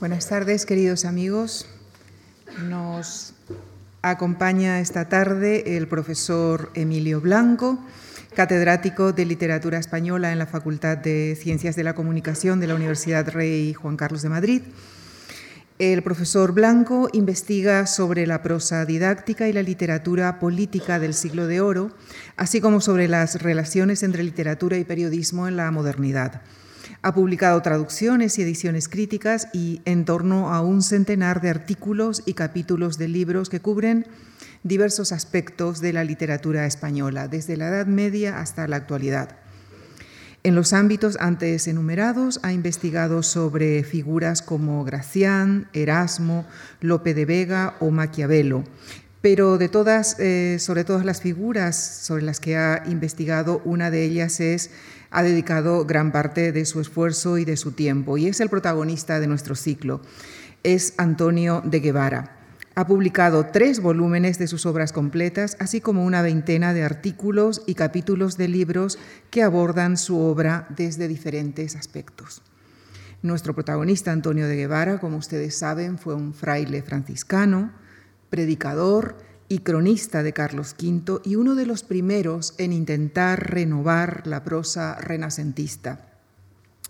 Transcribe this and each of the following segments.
Buenas tardes, queridos amigos. Nos acompaña esta tarde el profesor Emilio Blanco, catedrático de Literatura Española en la Facultad de Ciencias de la Comunicación de la Universidad Rey Juan Carlos de Madrid. El profesor Blanco investiga sobre la prosa didáctica y la literatura política del siglo de oro, así como sobre las relaciones entre literatura y periodismo en la modernidad. Ha publicado traducciones y ediciones críticas y en torno a un centenar de artículos y capítulos de libros que cubren diversos aspectos de la literatura española, desde la Edad Media hasta la actualidad. En los ámbitos antes enumerados ha investigado sobre figuras como Gracián, Erasmo, Lope de Vega o Maquiavelo, pero de todas, eh, sobre todas las figuras sobre las que ha investigado, una de ellas es ha dedicado gran parte de su esfuerzo y de su tiempo y es el protagonista de nuestro ciclo. Es Antonio de Guevara. Ha publicado tres volúmenes de sus obras completas, así como una veintena de artículos y capítulos de libros que abordan su obra desde diferentes aspectos. Nuestro protagonista, Antonio de Guevara, como ustedes saben, fue un fraile franciscano, predicador, y cronista de Carlos V y uno de los primeros en intentar renovar la prosa renacentista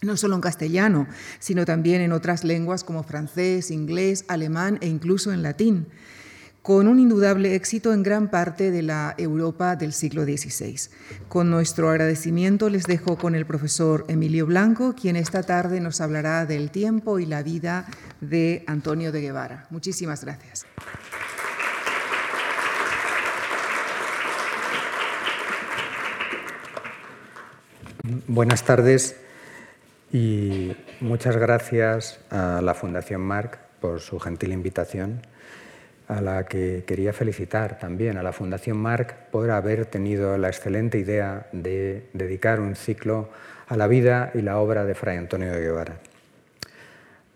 no solo en castellano, sino también en otras lenguas como francés, inglés, alemán e incluso en latín, con un indudable éxito en gran parte de la Europa del siglo XVI. Con nuestro agradecimiento les dejo con el profesor Emilio Blanco, quien esta tarde nos hablará del tiempo y la vida de Antonio de Guevara. Muchísimas gracias. Buenas tardes y muchas gracias a la Fundación Marc por su gentil invitación, a la que quería felicitar también a la Fundación Marc por haber tenido la excelente idea de dedicar un ciclo a la vida y la obra de Fray Antonio de Guevara.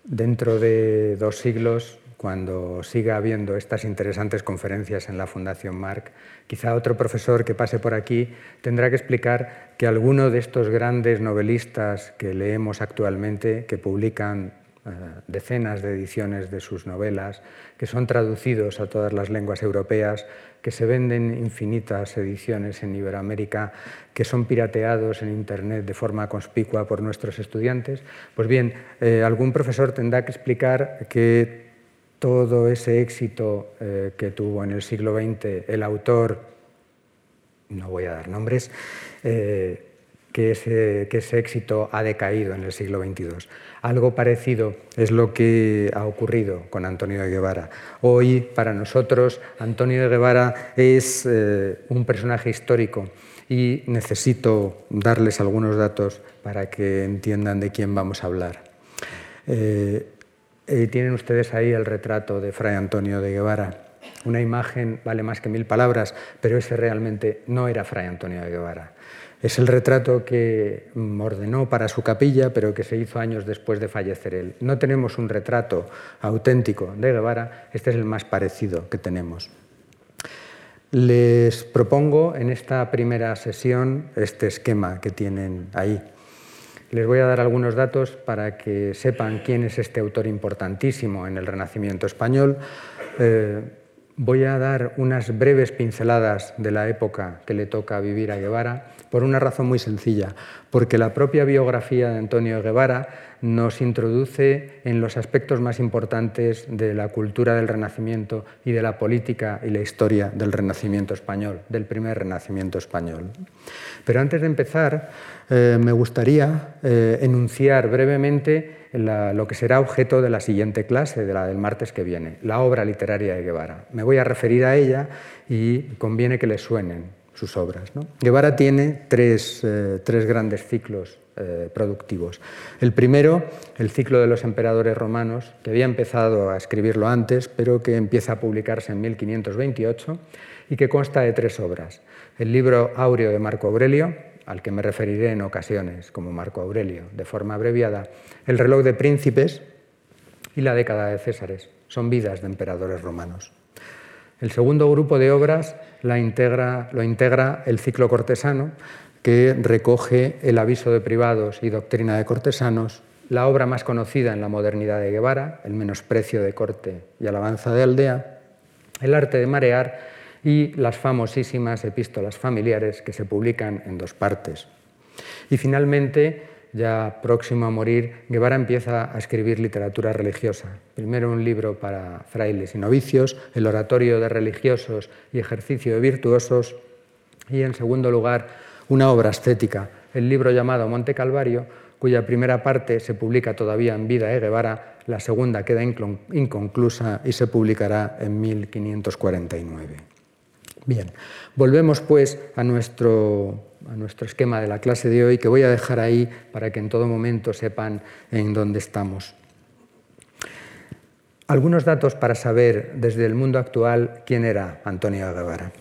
Dentro de dos siglos cuando siga habiendo estas interesantes conferencias en la Fundación Marc, quizá otro profesor que pase por aquí tendrá que explicar que alguno de estos grandes novelistas que leemos actualmente, que publican eh, decenas de ediciones de sus novelas, que son traducidos a todas las lenguas europeas, que se venden infinitas ediciones en Iberoamérica, que son pirateados en Internet de forma conspicua por nuestros estudiantes. Pues bien, eh, algún profesor tendrá que explicar que todo ese éxito eh, que tuvo en el siglo XX el autor, no voy a dar nombres, eh, que, ese, éxito ha decaído en el siglo XXII. Algo parecido es lo que ha ocurrido con Antonio de Guevara. Hoy, para nosotros, Antonio de Guevara es eh, un personaje histórico y necesito darles algunos datos para que entiendan de quién vamos a hablar. Tienen ustedes ahí el retrato de Fray Antonio de Guevara. Una imagen vale más que mil palabras, pero ese realmente no era Fray Antonio de Guevara. Es el retrato que ordenó para su capilla, pero que se hizo años después de fallecer él. No tenemos un retrato auténtico de Guevara, este es el más parecido que tenemos. Les propongo en esta primera sesión este esquema que tienen ahí. Les voy a dar algunos datos para que sepan quién es este autor importantísimo en el Renacimiento español. Eh, voy a dar unas breves pinceladas de la época que le toca vivir a Guevara por una razón muy sencilla, porque la propia biografía de Antonio Guevara nos introduce en los aspectos más importantes de la cultura del Renacimiento y de la política y la historia del Renacimiento español, del primer Renacimiento español. Pero antes de empezar, eh, me gustaría eh, enunciar brevemente lo que será objeto de la siguiente clase, de la del martes que viene, la obra literaria de Guevara. Me voy a referir a ella y conviene que le suenen sus obras. Guevara tiene tres, eh, tres grandes ciclos productivos. El primero, el ciclo de los emperadores romanos, que había empezado a escribirlo antes, pero que empieza a publicarse en 1528 y que consta de tres obras. El libro áureo de Marco Aurelio, al que me referiré en ocasiones como Marco Aurelio, de forma abreviada, el reloj de príncipes y la década de Césares. Son vidas de emperadores romanos. El segundo grupo de obras lo integra el ciclo cortesano, que recoge el aviso de privados y doctrina de cortesanos, la obra más conocida en la modernidad de Guevara, El menosprecio de corte y alabanza de aldea, El arte de marear y las famosísimas epístolas familiares que se publican en dos partes. Y finalmente, ya próximo a morir, Guevara empieza a escribir literatura religiosa. Primero un libro para frailes y novicios, El oratorio de religiosos y ejercicio de virtuosos, y en segundo lugar una obra estética, el libro llamado Monte Calvario, cuya primera parte se publica todavía en vida de Guevara, la segunda queda inconclusa y se publicará en 1549. Bien, volvemos pues a nuestro, a nuestro esquema de la clase de hoy, que voy a dejar ahí para que en todo momento sepan en dónde estamos. Algunos datos para saber desde el mundo actual quién era Antonio Guevara.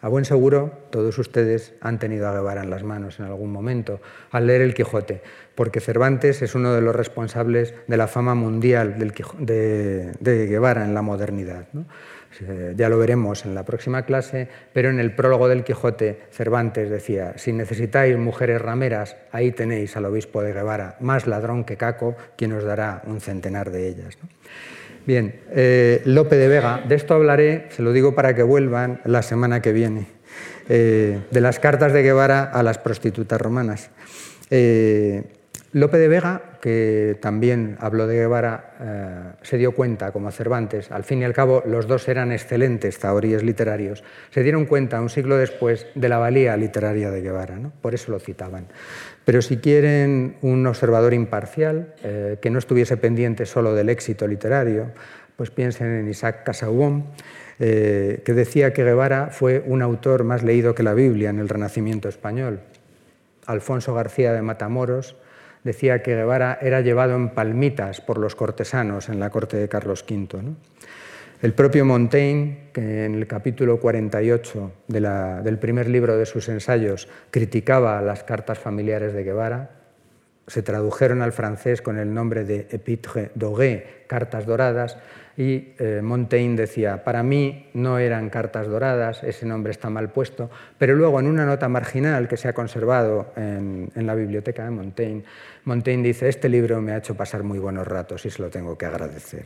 A buen seguro, todos ustedes han tenido a Guevara en las manos en algún momento al leer El Quijote, porque Cervantes es uno de los responsables de la fama mundial de, Guevara en la modernidad. Ya lo veremos en la próxima clase, pero en el prólogo del Quijote Cervantes decía, si necesitáis mujeres rameras, ahí tenéis al obispo de Guevara, más ladrón que Caco, quien os dará un centenar de ellas. Bien, eh, Lope de Vega, de esto hablaré, se lo digo para que vuelvan la semana que viene, eh, de las cartas de Guevara a las prostitutas romanas. Eh, Lope de Vega, que también habló de Guevara, eh, se dio cuenta, como Cervantes, al fin y al cabo los dos eran excelentes zahoríes literarios, se dieron cuenta un siglo después de la valía literaria de Guevara, por eso lo citaban. Pero si quieren un observador imparcial, eh, que no estuviese pendiente solo del éxito literario, pues piensen en Isaac Casaubon, eh, que decía que Guevara fue un autor más leído que la Biblia en el Renacimiento español. Alfonso García de Matamoros, decía que Guevara era llevado en palmitas por los cortesanos en la corte de Carlos V. El propio Montaigne, que en el capítulo 48 del primer libro de sus ensayos criticaba las cartas familiares de Guevara, se tradujeron al francés con el nombre de Épître dorées, cartas doradas, y eh, Montaigne decía, para mí no eran cartas doradas, ese nombre está mal puesto, pero luego en una nota marginal que se ha conservado en, la biblioteca de Montaigne, Montaigne dice, este libro me ha hecho pasar muy buenos ratos y se lo tengo que agradecer.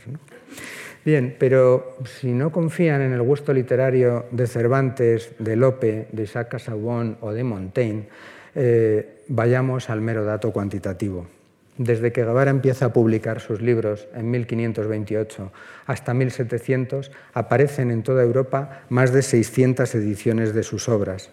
Bien, pero si no confían en el gusto literario de Cervantes, de Lope, de Isaac Casaubon o de Montaigne, eh, vayamos al mero dato cuantitativo. Desde que Guevara empieza a publicar sus libros en 1528 hasta 1700, aparecen en toda Europa más de 600 ediciones de sus obras.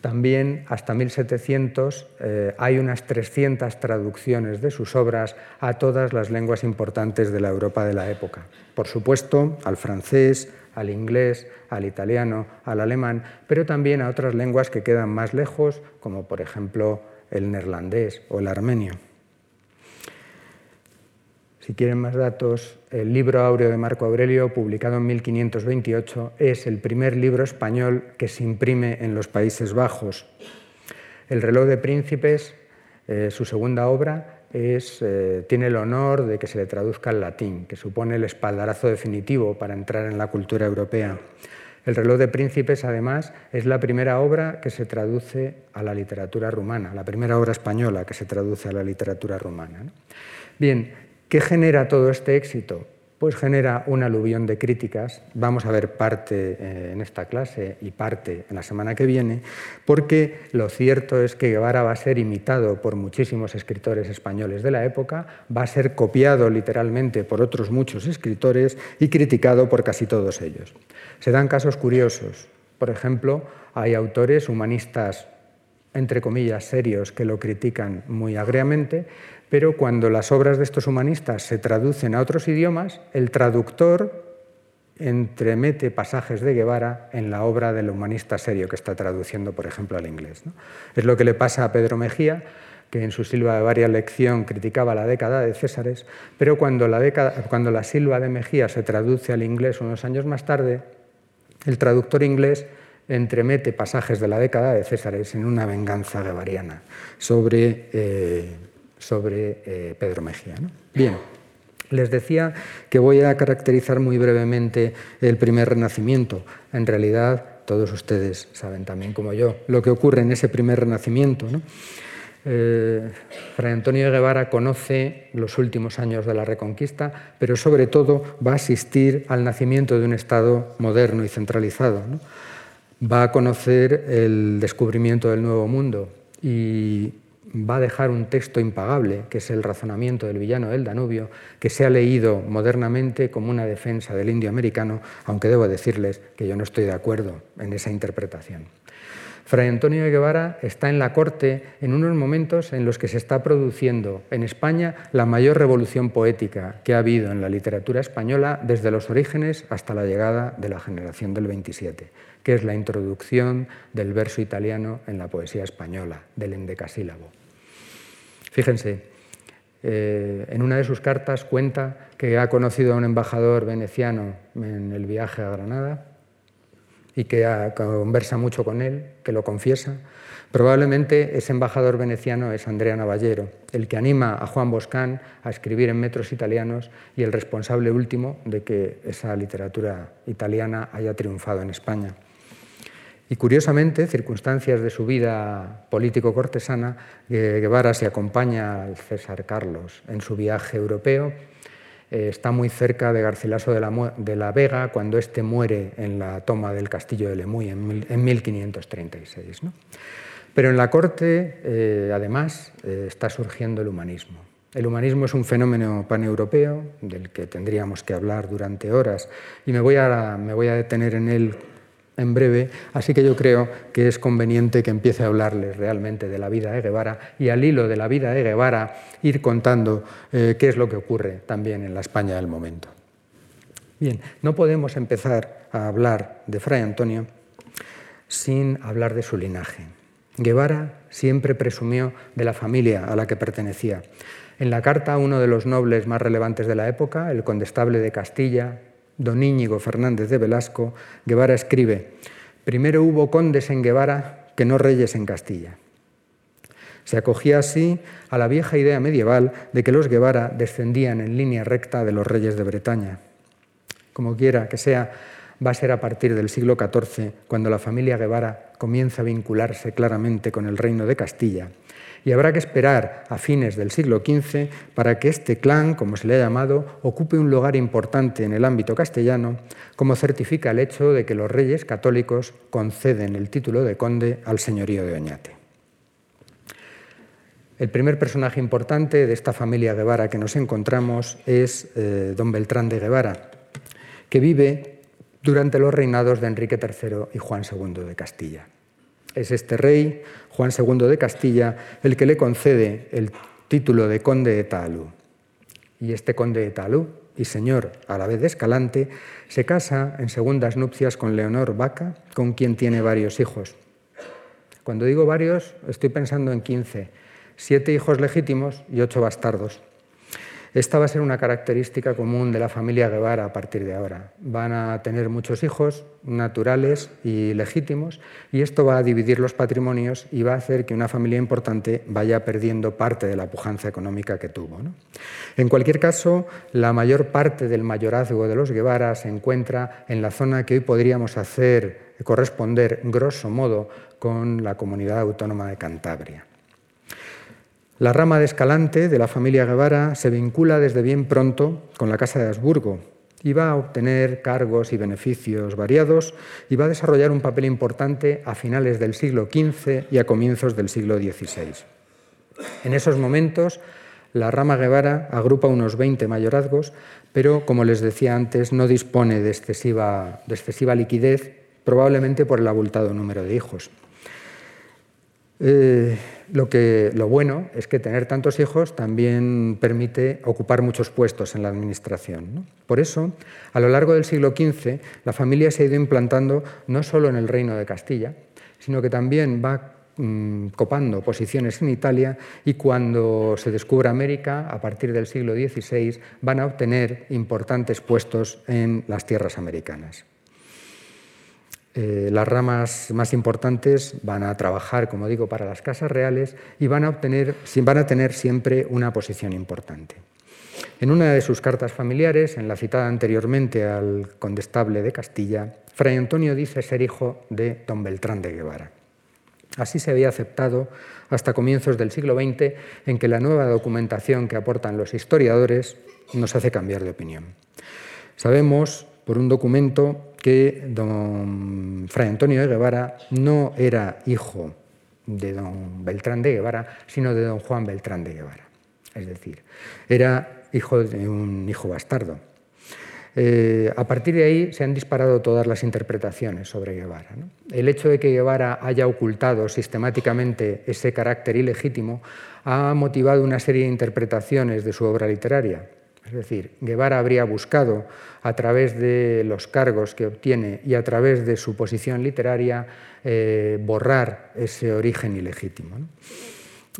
También hasta 1700 eh, hay unas 300 traducciones de sus obras a todas las lenguas importantes de la Europa de la época. Por supuesto, al francés, al inglés, al italiano, al alemán, pero también a otras lenguas que quedan más lejos, como por ejemplo el neerlandés o el armenio. Si quieren más datos, el libro áureo de Marco Aurelio, publicado en 1528, es el primer libro español que se imprime en los Países Bajos. El reloj de príncipes, eh, su segunda obra, eh, tiene el honor de que se le traduzca al latín, que supone el espaldarazo definitivo para entrar en la cultura europea. El reloj de príncipes, además, es la primera obra que se traduce a la literatura rumana, la primera obra española que se traduce a la literatura rumana. Bien, ¿Qué genera todo este éxito? Pues genera un aluvión de críticas. Vamos a ver parte eh, en esta clase y parte en la semana que viene, porque lo cierto es que Guevara va a ser imitado por muchísimos escritores españoles de la época, va a ser copiado literalmente por otros muchos escritores y criticado por casi todos ellos. Se dan casos curiosos. Por ejemplo, hay autores humanistas entre comillas, serios que lo critican muy agriamente, pero cuando las obras de estos humanistas se traducen a otros idiomas, el traductor entremete pasajes de Guevara en la obra del humanista serio que está traduciendo, por ejemplo, al inglés. Es lo que le pasa a Pedro Mejía, que en su silva de varia lección criticaba la década de Césares, pero cuando la, cuando la silva de Mejía se traduce al inglés unos años más tarde, el traductor inglés entremete pasajes de la década de Césares en una venganza guevariana sobre, eh, sobre eh, Pedro Mejía. Bien, les decía que voy a caracterizar muy brevemente el primer renacimiento. En realidad, todos ustedes saben también como yo lo que ocurre en ese primer renacimiento. Eh, Fray Antonio Guevara conoce los últimos años de la Reconquista, pero sobre todo va a asistir al nacimiento de un Estado moderno y centralizado. Va a conocer el descubrimiento del Nuevo Mundo y va a dejar un texto impagable, que es el razonamiento del villano del Danubio, que se ha leído modernamente como una defensa del indio americano, aunque debo decirles que yo no estoy de acuerdo en esa interpretación. Fray Antonio de Guevara está en la corte en unos momentos en los que se está produciendo en España la mayor revolución poética que ha habido en la literatura española desde los orígenes hasta la llegada de la generación del 27, que es la introducción del verso italiano en la poesía española, del endecasílabo. Fíjense, eh, en una de sus cartas cuenta que ha conocido a un embajador veneciano en el viaje a Granada y que conversa mucho con él, que lo confiesa. Probablemente ese embajador veneciano es Andrea Navallero, el que anima a Juan Boscán a escribir en metros italianos y el responsable último de que esa literatura italiana haya triunfado en España. Y curiosamente, circunstancias de su vida político-cortesana, Guevara se acompaña al César Carlos en su viaje europeo eh, está muy cerca de Garcilaso de la, Vega cuando éste muere en la toma del castillo de Lemuy en, 1536. Pero en la corte, eh, además, eh, está surgiendo el humanismo. El humanismo es un fenómeno paneuropeo del que tendríamos que hablar durante horas y me voy a, me voy a detener en él en breve, así que yo creo que es conveniente que empiece a hablarles realmente de la vida de Guevara y al hilo de la vida de Guevara ir contando eh, qué es lo que ocurre también en la España del momento. Bien, no podemos empezar a hablar de Fray Antonio sin hablar de su linaje. Guevara siempre presumió de la familia a la que pertenecía. En la carta a uno de los nobles más relevantes de la época, el condestable de Castilla, don Íñigo Fernández de Velasco, Guevara escribe, primero hubo condes en Guevara que no reyes en Castilla. Se acogía así a la vieja idea medieval de que los Guevara descendían en línea recta de los reyes de Bretaña. Como quiera que sea, va a ser a partir del siglo XIV cuando la familia Guevara comienza a vincularse claramente con el reino de Castilla y habrá que esperar a fines del siglo XV para que este clan, como se le ha llamado, ocupe un lugar importante en el ámbito castellano, como certifica el hecho de que los reyes católicos conceden el título de conde al señorío de Oñate. El primer personaje importante de esta familia Guevara que nos encontramos es eh, don Beltrán de Guevara, que vive durante los reinados de Enrique III y Juan II de Castilla. Es este rey, Juan II de Castilla, el que le concede el título de conde de Talú. Y este conde de Talú, y señor a la vez de Escalante, se casa en segundas nupcias con Leonor Vaca, con quien tiene varios hijos. Cuando digo varios, estoy pensando en 15, siete hijos legítimos y ocho bastardos. Esta va a ser una característica común de la familia Guevara a partir de ahora. Van a tener muchos hijos naturales y legítimos y esto va a dividir los patrimonios y va a hacer que una familia importante vaya perdiendo parte de la pujanza económica que tuvo. En cualquier caso, la mayor parte del mayorazgo de los Guevara se encuentra en la zona que hoy podríamos hacer corresponder, grosso modo, con la comunidad autónoma de Cantabria. La rama de Escalante de la familia Guevara se vincula desde bien pronto con la Casa de Habsburgo y va a obtener cargos y beneficios variados y va a desarrollar un papel importante a finales del siglo XV y a comienzos del siglo XVI. En esos momentos, la rama Guevara agrupa unos 20 mayorazgos, pero, como les decía antes, no dispone de excesiva, de excesiva liquidez, probablemente por el abultado número de hijos. Eh, lo, que, lo bueno es que tener tantos hijos también permite ocupar muchos puestos en la administración. Por eso, a lo largo del siglo XV, la familia se ha ido implantando no solo en el reino de Castilla, sino que también va mm, copando posiciones en Italia y cuando se descubra América, a partir del siglo XVI, van a obtener importantes puestos en las tierras americanas. Eh, las ramas más importantes van a trabajar, como digo, para las casas reales y van a, obtener, van a tener siempre una posición importante. En una de sus cartas familiares, en la citada anteriormente al condestable de Castilla, Fray Antonio dice ser hijo de don Beltrán de Guevara. Así se había aceptado hasta comienzos del siglo XX, en que la nueva documentación que aportan los historiadores nos hace cambiar de opinión. Sabemos, por un documento, que don Fray Antonio de Guevara no era hijo de don Beltrán de Guevara, sino de don Juan Beltrán de Guevara. Es decir, era hijo de un hijo bastardo. Eh, a partir de ahí se han disparado todas las interpretaciones sobre Guevara. El hecho de que Guevara haya ocultado sistemáticamente ese carácter ilegítimo ha motivado una serie de interpretaciones de su obra literaria. Es decir, Guevara habría buscado, a través de los cargos que obtiene y a través de su posición literaria, eh, borrar ese origen ilegítimo.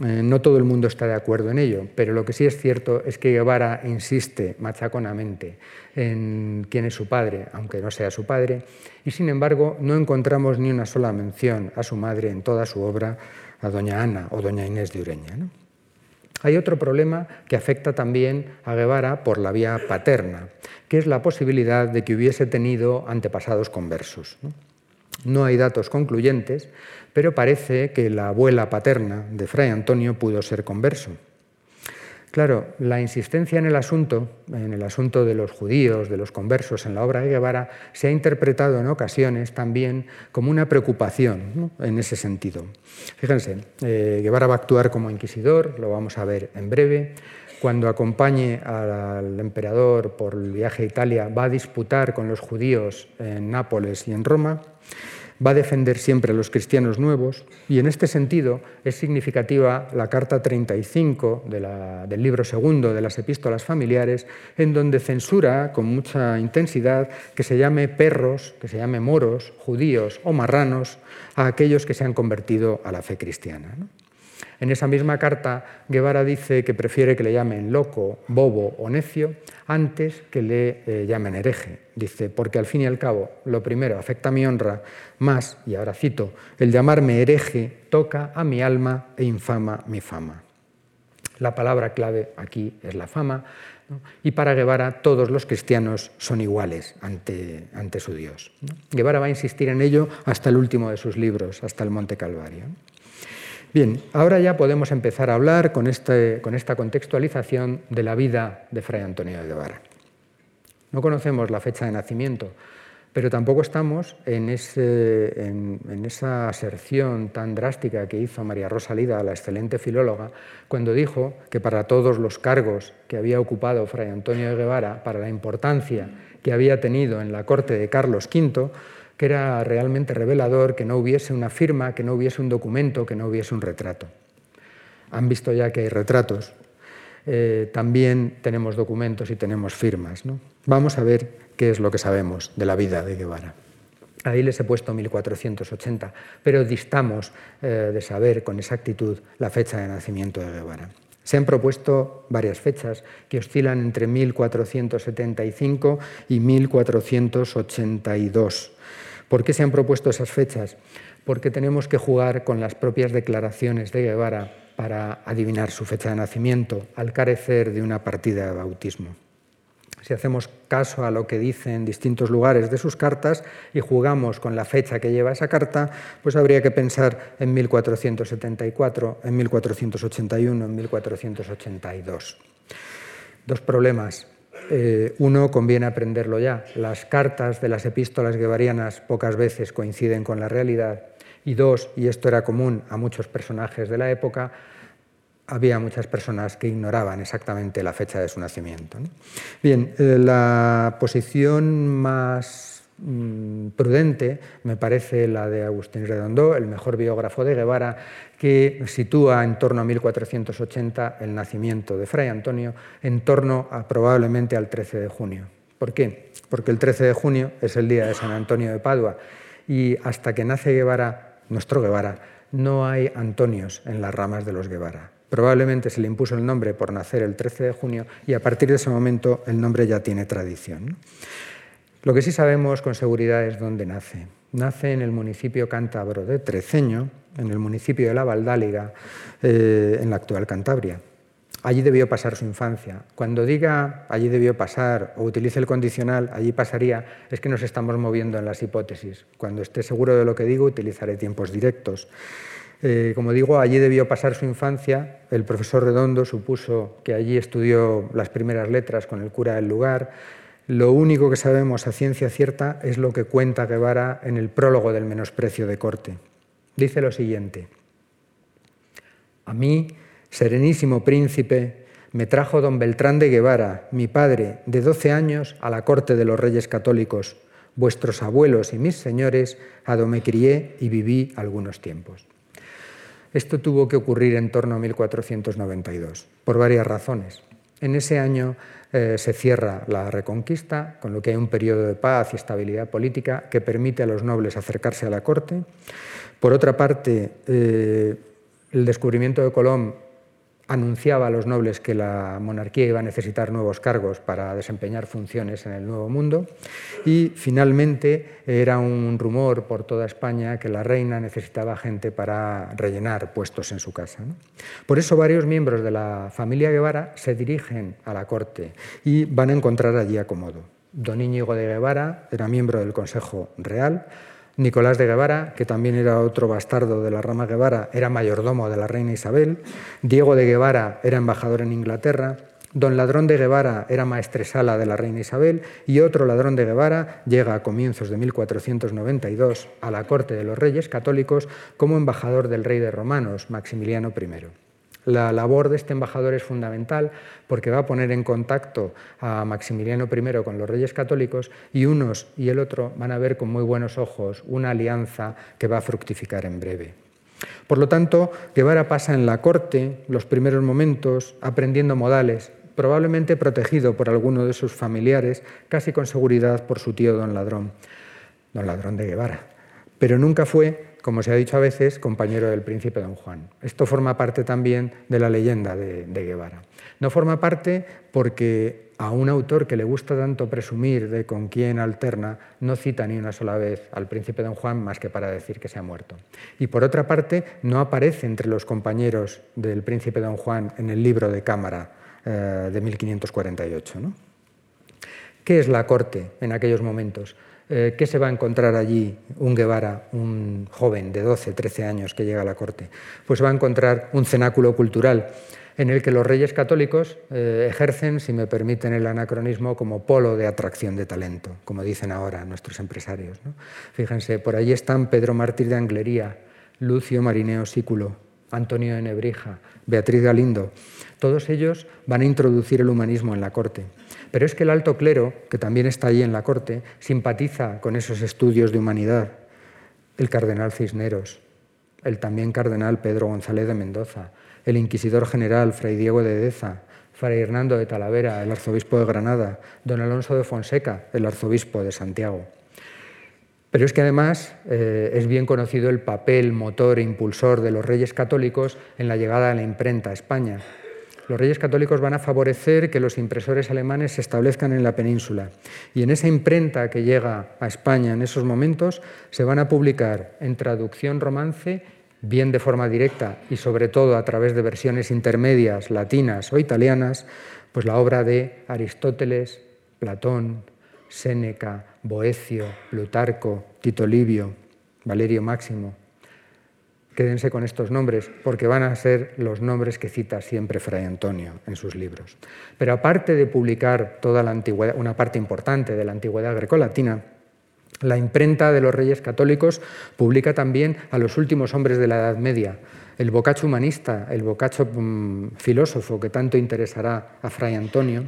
Eh, no todo el mundo está de acuerdo en ello, pero lo que sí es cierto es que Guevara insiste machaconamente en quién es su padre, aunque no sea su padre, y sin embargo no encontramos ni una sola mención a su madre en toda su obra, a doña Ana o doña Inés de Ureña. Hay otro problema que afecta también a Guevara por la vía paterna, que es la posibilidad de que hubiese tenido antepasados conversos. No hay datos concluyentes, pero parece que la abuela paterna de Fray Antonio pudo ser converso. Claro, la insistencia en el asunto, en el asunto de los judíos, de los conversos en la obra de Guevara, se ha interpretado en ocasiones también como una preocupación en ese sentido. Fíjense, eh, Guevara va a actuar como inquisidor, lo vamos a ver en breve. Cuando acompañe al emperador por el viaje a Italia, va a disputar con los judíos en Nápoles y en Roma va a defender siempre a los cristianos nuevos y en este sentido es significativa la carta 35 del libro segundo de las epístolas familiares, en donde censura con mucha intensidad que se llame perros, que se llame moros, judíos o marranos a aquellos que se han convertido a la fe cristiana. En esa misma carta, Guevara dice que prefiere que le llamen loco, bobo o necio antes que le eh, llamen hereje. Dice, porque al fin y al cabo, lo primero afecta a mi honra, más, y ahora cito, el llamarme hereje toca a mi alma e infama mi fama. La palabra clave aquí es la fama, y para Guevara todos los cristianos son iguales ante, ante su Dios. Guevara va a insistir en ello hasta el último de sus libros, hasta el Monte Calvario. Bien, ahora ya podemos empezar a hablar con, este, con esta contextualización de la vida de Fray Antonio de Guevara. No conocemos la fecha de nacimiento, pero tampoco estamos en, esa aserción tan drástica que hizo María Rosalida, la excelente filóloga, cuando dijo que para todos los cargos que había ocupado Fray Antonio de Guevara, para la importancia que había tenido en la corte de Carlos V, que era realmente revelador que no hubiese una firma, que no hubiese un documento, que no hubiese un retrato. Han visto ya que hay retratos. Eh, también tenemos documentos y tenemos firmas. Vamos a ver qué es lo que sabemos de la vida de Guevara. Ahí les he puesto 1480, pero distamos eh, de saber con exactitud la fecha de nacimiento de Guevara. Se han propuesto varias fechas que oscilan entre 1475 y 1482. ¿Por qué se han propuesto esas fechas? Porque tenemos que jugar con las propias declaraciones de Guevara para adivinar su fecha de nacimiento, al carecer de una partida de bautismo. Si hacemos caso a lo que dice en distintos lugares de sus cartas y jugamos con la fecha que lleva esa carta, pues habría que pensar en 1474, en 1481, en 1482. Dos problemas. Eh, uno, conviene aprenderlo ya. Las cartas de las epístolas guevarianas pocas veces coinciden con la realidad. Y dos, y esto era común a muchos personajes de la época, había muchas personas que ignoraban exactamente la fecha de su nacimiento. Bien, eh, la posición más Mm, prudente me parece la de Agustín Redondo, el mejor biógrafo de Guevara, que sitúa en torno a 1480 el nacimiento de Fray Antonio, en torno probablemente al 13 de junio. ¿Por qué? Porque el 13 de junio es el día de San Antonio de Padua y hasta que nace Guevara, nuestro Guevara, no hay Antonios en las ramas de los Guevara. Probablemente se le impuso el nombre por nacer el 13 de junio y a partir de ese momento el nombre ya tiene tradición. Lo que sí sabemos con seguridad es dónde nace. Nace en el municipio cántabro de Treceño, en el municipio de La Valdáliga, eh, en la actual Cantabria. Allí debió pasar su infancia. Cuando diga allí debió pasar o utilice el condicional, allí pasaría, es que nos estamos moviendo en las hipótesis. Cuando esté seguro de lo que digo, utilizaré tiempos directos. Eh, como digo, allí debió pasar su infancia. El profesor Redondo supuso que allí estudió las primeras letras con el cura del lugar. Lo único que sabemos a ciencia cierta es lo que cuenta Guevara en el prólogo del menosprecio de corte. Dice lo siguiente. A mí, serenísimo príncipe, me trajo don Beltrán de Guevara, mi padre, de doce años, a la corte de los reyes católicos, vuestros abuelos y mis señores, a donde me crié y viví algunos tiempos. Esto tuvo que ocurrir en torno a 1492, por varias razones. En ese año eh, se cierra la Reconquista, con lo que hay un periodo de paz y estabilidad política que permite a los nobles acercarse a la corte. Por otra parte, eh, el descubrimiento de Colón anunciaba a los nobles que la monarquía iba a necesitar nuevos cargos para desempeñar funciones en el Nuevo Mundo y finalmente era un rumor por toda España que la reina necesitaba gente para rellenar puestos en su casa. Por eso varios miembros de la familia Guevara se dirigen a la corte y van a encontrar allí acomodo. Don Íñigo de Guevara era miembro del Consejo Real, Nicolás de Guevara, que también era otro bastardo de la rama Guevara, era mayordomo de la reina Isabel. Diego de Guevara era embajador en Inglaterra. Don Ladrón de Guevara era maestresala de la reina Isabel y otro ladrón de Guevara llega a comienzos de 1492 a la corte de los reyes católicos como embajador del rey de romanos, Maximiliano I. La labor de este embajador es fundamental porque va a poner en contacto a Maximiliano I con los reyes católicos y unos y el otro van a ver con muy buenos ojos una alianza que va a fructificar en breve. Por lo tanto, Guevara pasa en la corte los primeros momentos aprendiendo modales, probablemente protegido por alguno de sus familiares, casi con seguridad por su tío don Ladrón, don Ladrón de Guevara. Pero nunca fue como se ha dicho a veces, compañero del príncipe don Juan. Esto forma parte también de la leyenda de, Guevara. No forma parte porque a un autor que le gusta tanto presumir de con quién alterna, no cita ni una sola vez al príncipe don Juan más que para decir que se ha muerto. Y por otra parte, no aparece entre los compañeros del príncipe don Juan en el libro de cámara eh, de 1548. ¿Qué es la corte en aquellos momentos? Eh, ¿Qué se va a encontrar allí un Guevara, un joven de 12, 13 años que llega a la corte? Pues va a encontrar un cenáculo cultural en el que los reyes católicos eh, ejercen, si me permiten el anacronismo, como polo de atracción de talento, como dicen ahora nuestros empresarios. Fíjense, por allí están Pedro Mártir de Anglería, Lucio Marineo Sículo, Antonio de Nebrija, Beatriz Galindo. Todos ellos van a introducir el humanismo en la corte. Pero es que el alto clero, que también está allí en la corte, simpatiza con esos estudios de humanidad. El cardenal Cisneros, el también cardenal Pedro González de Mendoza, el inquisidor general Fray Diego de Deza, Fray Hernando de Talavera, el arzobispo de Granada, don Alonso de Fonseca, el arzobispo de Santiago. Pero es que además eh, es bien conocido el papel motor e impulsor de los reyes católicos en la llegada de la imprenta a España. Los reyes católicos van a favorecer que los impresores alemanes se establezcan en la península. Y en esa imprenta que llega a España en esos momentos se van a publicar en traducción romance, bien de forma directa y sobre todo a través de versiones intermedias latinas o italianas, pues la obra de Aristóteles, Platón, Séneca, Boecio, Plutarco, Tito Livio, Valerio Máximo, Quédense con estos nombres porque van a ser los nombres que cita siempre Fray Antonio en sus libros. Pero aparte de publicar toda la antigüedad, una parte importante de la antigüedad grecolatina, la imprenta de los reyes católicos publica también a los últimos hombres de la Edad Media, el bocacho humanista, el bocacho mm, filósofo que tanto interesará a Fray Antonio,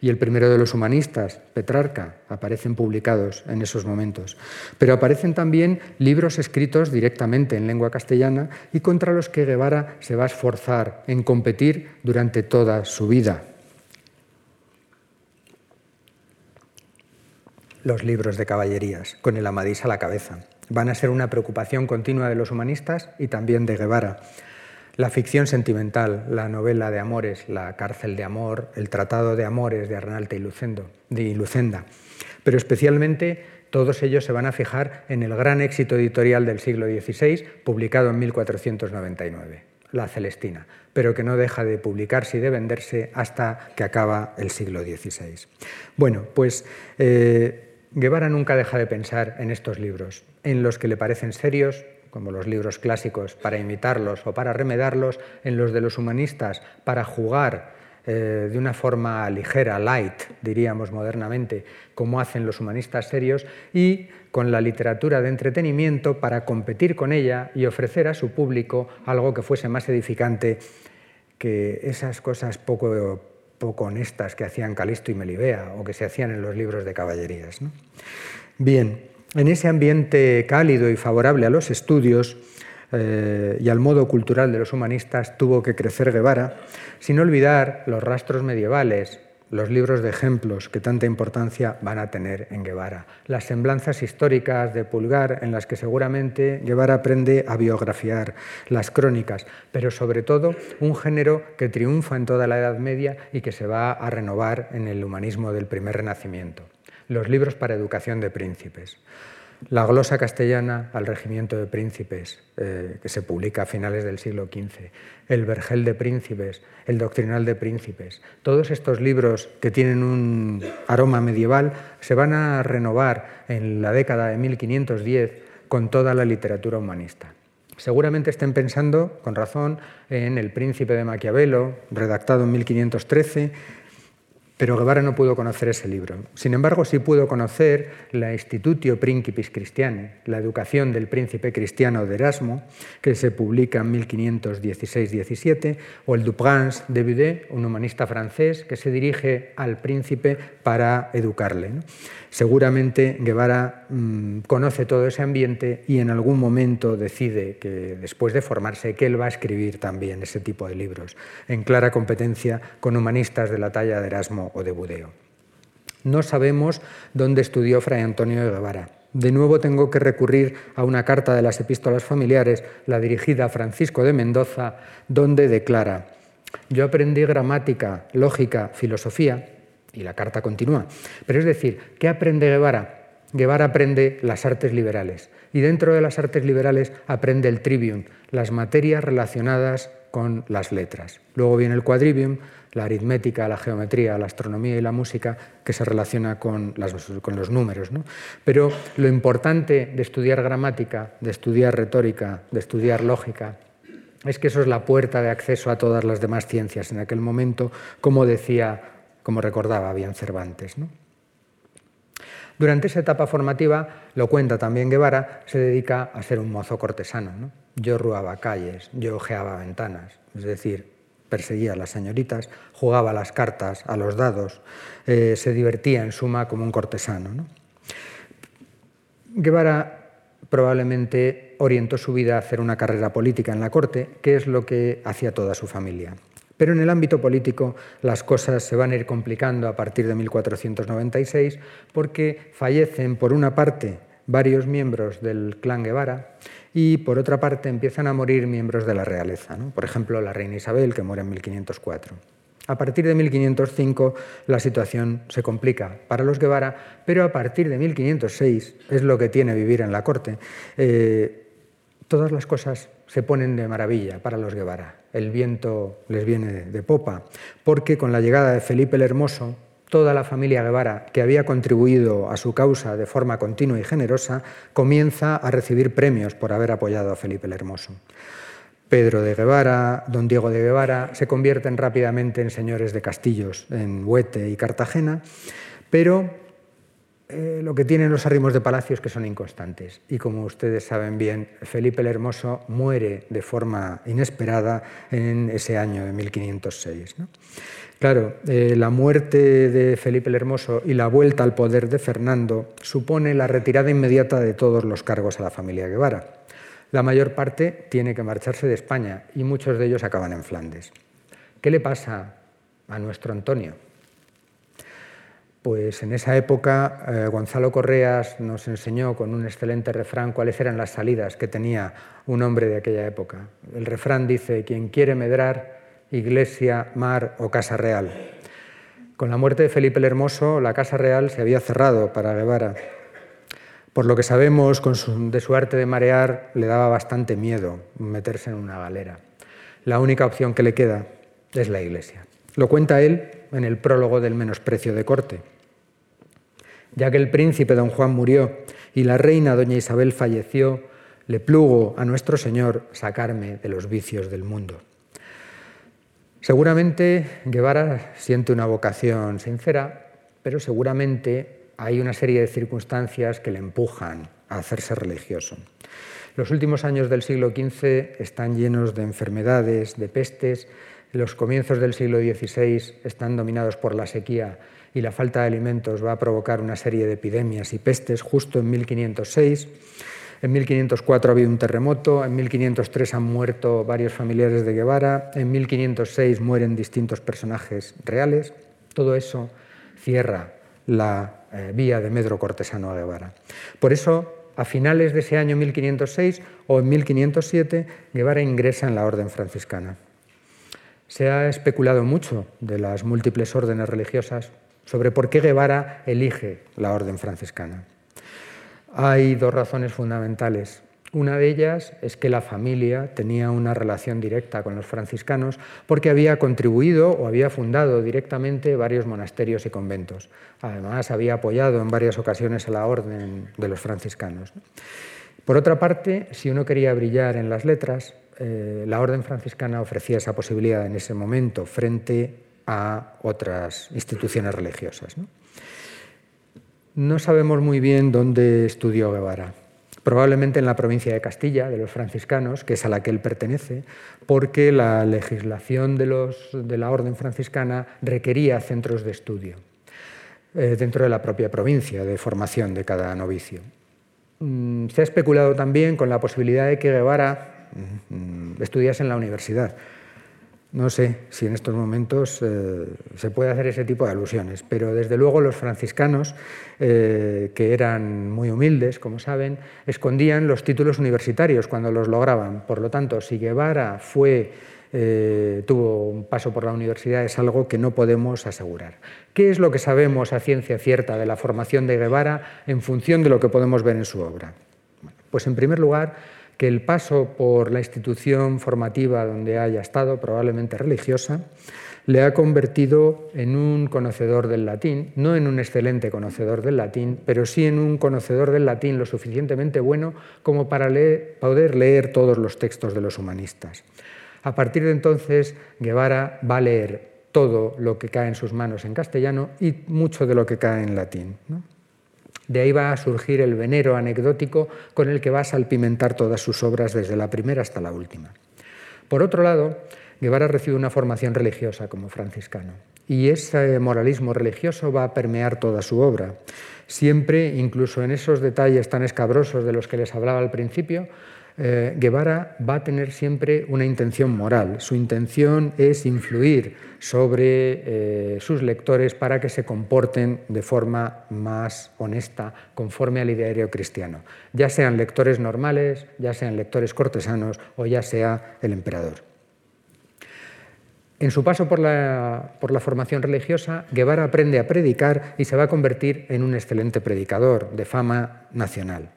y el primero de los humanistas, Petrarca, aparecen publicados en esos momentos. Pero aparecen también libros escritos directamente en lengua castellana y contra los que Guevara se va a esforzar en competir durante toda su vida. Los libros de caballerías, con el Amadís a la cabeza van a ser una preocupación continua de los humanistas y también de Guevara. La ficción sentimental, la novela de amores, la cárcel de amor, el tratado de amores de Arnalte y de Lucenda, pero especialmente todos ellos se van a fijar en el gran éxito editorial del siglo XVI, publicado en 1499, La Celestina, pero que no deja de publicarse y de venderse hasta que acaba el siglo XVI. Bueno, pues eh, Guevara nunca deja de pensar en estos libros, en los que le parecen serios, como los libros clásicos, para imitarlos o para remedarlos, en los de los humanistas, para jugar eh, de una forma ligera, light, diríamos modernamente, como hacen los humanistas serios, y con la literatura de entretenimiento para competir con ella y ofrecer a su público algo que fuese más edificante que esas cosas poco, poco honestas que hacían Calisto y Melibea o que se hacían en los libros de caballerías. Bien, en ese ambiente cálido y favorable a los estudios, eh, y al modo cultural de los humanistas tuvo que crecer Guevara, sin olvidar los rastros medievales, los libros de ejemplos que tanta importancia van a tener en Guevara, las semblanzas históricas de Pulgar en las que seguramente Guevara aprende a biografiar, las crónicas, pero sobre todo un género que triunfa en toda la Edad Media y que se va a renovar en el humanismo del primer renacimiento, los libros para educación de príncipes la glosa castellana al regimiento de príncipes, eh, que se publica a finales del siglo XV, el vergel de príncipes, el doctrinal de príncipes. Todos estos libros que tienen un aroma medieval se van a renovar en la década de 1510 con toda la literatura humanista. Seguramente estén pensando, con razón, en El príncipe de Maquiavelo, redactado en 1513, pero Guevara no pudo conocer ese libro. Sin embargo, sí pudo conocer la Institutio Principis Christiane, la educación del príncipe cristiano de Erasmo, que se publica en 1516-17, o el Duprince de Budet, un humanista francés que se dirige al príncipe para educarle. Seguramente Guevara mm, conoce todo ese ambiente y en algún momento decide que después de formarse que él va a escribir también ese tipo de libros, en clara competencia con humanistas de la talla de Erasmo o de Budeo. No sabemos dónde estudió Fray Antonio de Guevara. De nuevo tengo que recurrir a una carta de las epístolas familiares, la dirigida a Francisco de Mendoza, donde declara, yo aprendí gramática, lógica, filosofía, y la carta continúa. Pero es decir, ¿qué aprende Guevara? Guevara aprende las artes liberales y dentro de las artes liberales aprende el trivium, las materias relacionadas con las letras. Luego viene el quadrivium, la aritmética, la geometría, la astronomía y la música, que se relaciona con, con los números. Pero lo importante de estudiar gramática, de estudiar retórica, de estudiar lógica, es que eso es la puerta de acceso a todas las demás ciencias en aquel momento, como decía como recordaba bien Cervantes. Durante esa etapa formativa, lo cuenta también Guevara, se dedica a ser un mozo cortesano. Yo ruaba calles, yo ojeaba ventanas, es decir, perseguía a las señoritas, jugaba a las cartas, a los dados, eh, se divertía en suma como un cortesano. Guevara probablemente orientó su vida a hacer una carrera política en la corte, que es lo que hacía toda su familia. Pero en el ámbito político las cosas se van a ir complicando a partir de 1496 porque fallecen, por una parte, varios miembros del clan Guevara y, por otra parte, empiezan a morir miembros de la realeza. Por ejemplo, la reina Isabel, que muere en 1504. A partir de 1505 la situación se complica para los Guevara, pero a partir de 1506 es lo que tiene vivir en la corte. Eh, todas las cosas se ponen de maravilla para los Guevara. El viento les viene de popa, porque con la llegada de Felipe el Hermoso, toda la familia Guevara, que había contribuido a su causa de forma continua y generosa, comienza a recibir premios por haber apoyado a Felipe el Hermoso. Pedro de Guevara, don Diego de Guevara se convierten rápidamente en señores de castillos en Huete y Cartagena, pero eh, lo que tienen los arrimos de palacios que son inconstantes. Y como ustedes saben bien, Felipe el Hermoso muere de forma inesperada en ese año de 1506. Claro, eh, la muerte de Felipe el Hermoso y la vuelta al poder de Fernando supone la retirada inmediata de todos los cargos a la familia Guevara. La mayor parte tiene que marcharse de España y muchos de ellos acaban en Flandes. ¿Qué le pasa a nuestro Antonio? Pues en esa época eh, Gonzalo Correas nos enseñó con un excelente refrán cuáles eran las salidas que tenía un hombre de aquella época. El refrán dice, quien quiere medrar, iglesia, mar o casa real. Con la muerte de Felipe el Hermoso, la casa real se había cerrado para Guevara. Por lo que sabemos de su arte de marear, le daba bastante miedo meterse en una galera. La única opción que le queda es la iglesia. Lo cuenta él en el prólogo del menosprecio de corte ya que el príncipe don Juan murió y la reina doña Isabel falleció, le plugo a nuestro Señor sacarme de los vicios del mundo. Seguramente Guevara siente una vocación sincera, pero seguramente hay una serie de circunstancias que le empujan a hacerse religioso. Los últimos años del siglo XV están llenos de enfermedades, de pestes. Los comienzos del siglo XVI están dominados por la sequía y la falta de alimentos va a provocar una serie de epidemias y pestes justo en 1506. En 1504 ha habido un terremoto, en 1503 han muerto varios familiares de Guevara, en 1506 mueren distintos personajes reales. Todo eso cierra la eh, vía de Medro Cortesano a Guevara. Por eso, a finales de ese año 1506 o en 1507, Guevara ingresa en la orden franciscana. Se ha especulado mucho de las múltiples órdenes religiosas sobre por qué Guevara elige la orden franciscana. Hay dos razones fundamentales. Una de ellas es que la familia tenía una relación directa con los franciscanos porque había contribuido o había fundado directamente varios monasterios y conventos. Además, había apoyado en varias ocasiones a la orden de los franciscanos. Por otra parte, si uno quería brillar en las letras, eh, la orden franciscana ofrecía esa posibilidad en ese momento frente a otras instituciones religiosas. No sabemos muy bien dónde estudió Guevara. Probablemente en la provincia de Castilla, de los franciscanos, que es a la que él pertenece, porque la legislación de, la orden franciscana requería centros de estudio eh, dentro de la propia provincia de formación de cada novicio. Mm, se ha especulado también con la posibilidad de que Guevara mm, estudiase en la universidad. No sé si en estos momentos eh, se puede hacer ese tipo de alusiones, pero desde luego los franciscanos, eh, que eran muy humildes, como saben, escondían los títulos universitarios cuando los lograban. Por lo tanto, si Guevara eh, tuvo un paso por la universidad es algo que no podemos asegurar. ¿Qué es lo que sabemos a ciencia cierta de la formación de Guevara en función de lo que podemos ver en su obra? Pues en primer lugar, que el paso por la institución formativa donde haya estado, probablemente religiosa, le ha convertido en un conocedor del latín, no en un excelente conocedor del latín, pero sí en un conocedor del latín lo suficientemente bueno como para poder leer todos los textos de los humanistas. A partir de entonces, Guevara va a leer todo lo que cae en sus manos en castellano y mucho de lo que cae en latín. De ahí va a surgir el venero anecdótico con el que va a salpimentar todas sus obras desde la primera hasta la última. Por otro lado, Guevara recibe una formación religiosa como franciscano y ese moralismo religioso va a permear toda su obra. Siempre, incluso en esos detalles tan escabrosos de los que les hablaba al principio, eh, Guevara va a tener siempre una intención moral. Su intención es influir sobre eh, sus lectores para que se comporten de forma más honesta, conforme al ideario cristiano, ya sean lectores normales, ya sean lectores cortesanos o ya sea el emperador. En su paso por la, por la, formación religiosa, Guevara aprende a predicar y se va a convertir en un excelente predicador de fama nacional.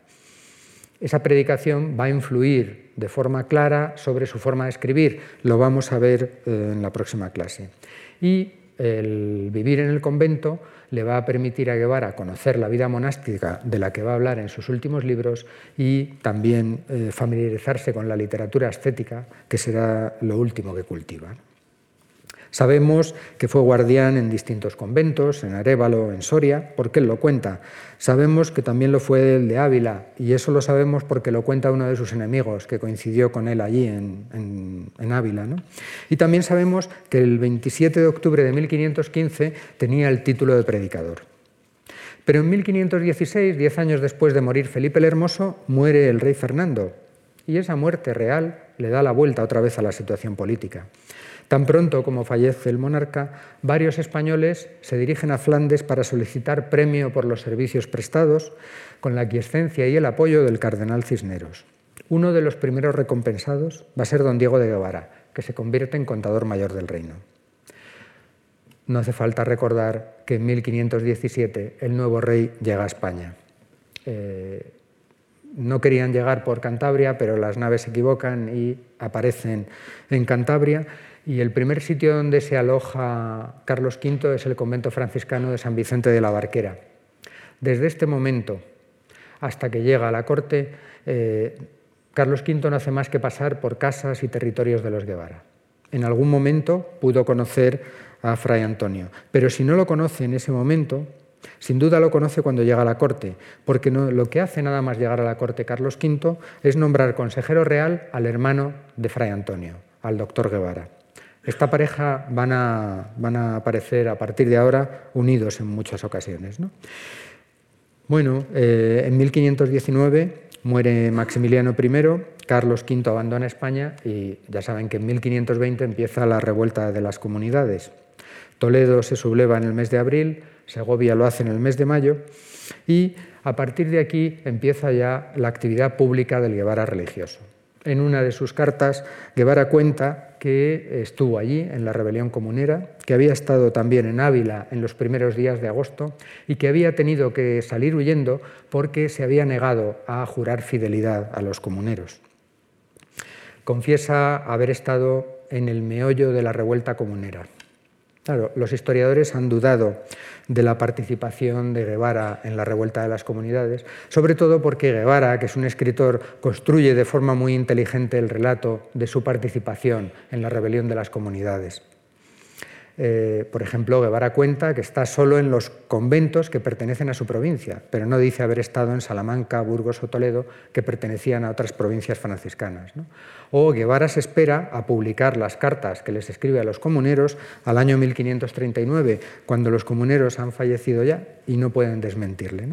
Esa predicación va a influir de forma clara sobre su forma de escribir. Lo vamos a ver eh, en la próxima clase. Y el vivir en el convento le va a permitir a Guevara conocer la vida monástica de la que va a hablar en sus últimos libros y también eh, familiarizarse con la literatura estética, que será lo último que cultiva. Sabemos que fue guardián en distintos conventos, en Arévalo, en Soria, porque él lo cuenta. Sabemos que también lo fue el de Ávila, y eso lo sabemos porque lo cuenta uno de sus enemigos, que coincidió con él allí en, Ávila. Y también sabemos que el 27 de octubre de 1515 tenía el título de predicador. Pero en 1516, diez años después de morir Felipe el Hermoso, muere el rey Fernando, y esa muerte real le da la vuelta otra vez a la situación política. Tan pronto como fallece el monarca, varios españoles se dirigen a Flandes para solicitar premio por los servicios prestados, con la aquiescencia y el apoyo del cardenal Cisneros. Uno de los primeros recompensados va a ser don Diego de Guevara, que se convierte en contador mayor del reino. No hace falta recordar que en 1517 el nuevo rey llega a España. Eh, no querían llegar por Cantabria, pero las naves se equivocan y aparecen en Cantabria y el primer sitio donde se aloja Carlos V es el convento franciscano de San Vicente de la Barquera. Desde este momento hasta que llega a la corte, eh, Carlos V no hace más que pasar por casas y territorios de los Guevara. En algún momento pudo conocer a Fray Antonio, pero si no lo conoce en ese momento, sin duda lo conoce cuando llega a la corte, porque lo que hace nada más llegar a la corte Carlos V es nombrar consejero real al hermano de Fray Antonio, al doctor Guevara. Esta pareja van a, van a aparecer a partir de ahora unidos en muchas ocasiones. Bueno, eh, en 1519 muere Maximiliano I, Carlos V abandona España y ya saben que en 1520 empieza la revuelta de las comunidades. Toledo se subleva en el mes de abril, Segovia lo hace en el mes de mayo y a partir de aquí empieza ya la actividad pública del Guevara religioso. En una de sus cartas, Guevara cuenta que estuvo allí en la rebelión comunera, que había estado también en Ávila en los primeros días de agosto y que había tenido que salir huyendo porque se había negado a jurar fidelidad a los comuneros. Confiesa haber estado en el meollo de la revuelta comunera. Claro, los historiadores han dudado de la participación de Guevara en la revuelta de las comunidades, sobre todo porque Guevara, que es un escritor, construye de forma muy inteligente el relato de su participación en la rebelión de las comunidades. Eh, por ejemplo, Guevara cuenta que está solo en los conventos que pertenecen a su provincia, pero no dice haber estado en Salamanca, Burgos o Toledo, que pertenecían a otras provincias franciscanas. O Guevara se espera a publicar las cartas que les escribe a los comuneros al año 1539, cuando los comuneros han fallecido ya y no pueden desmentirle.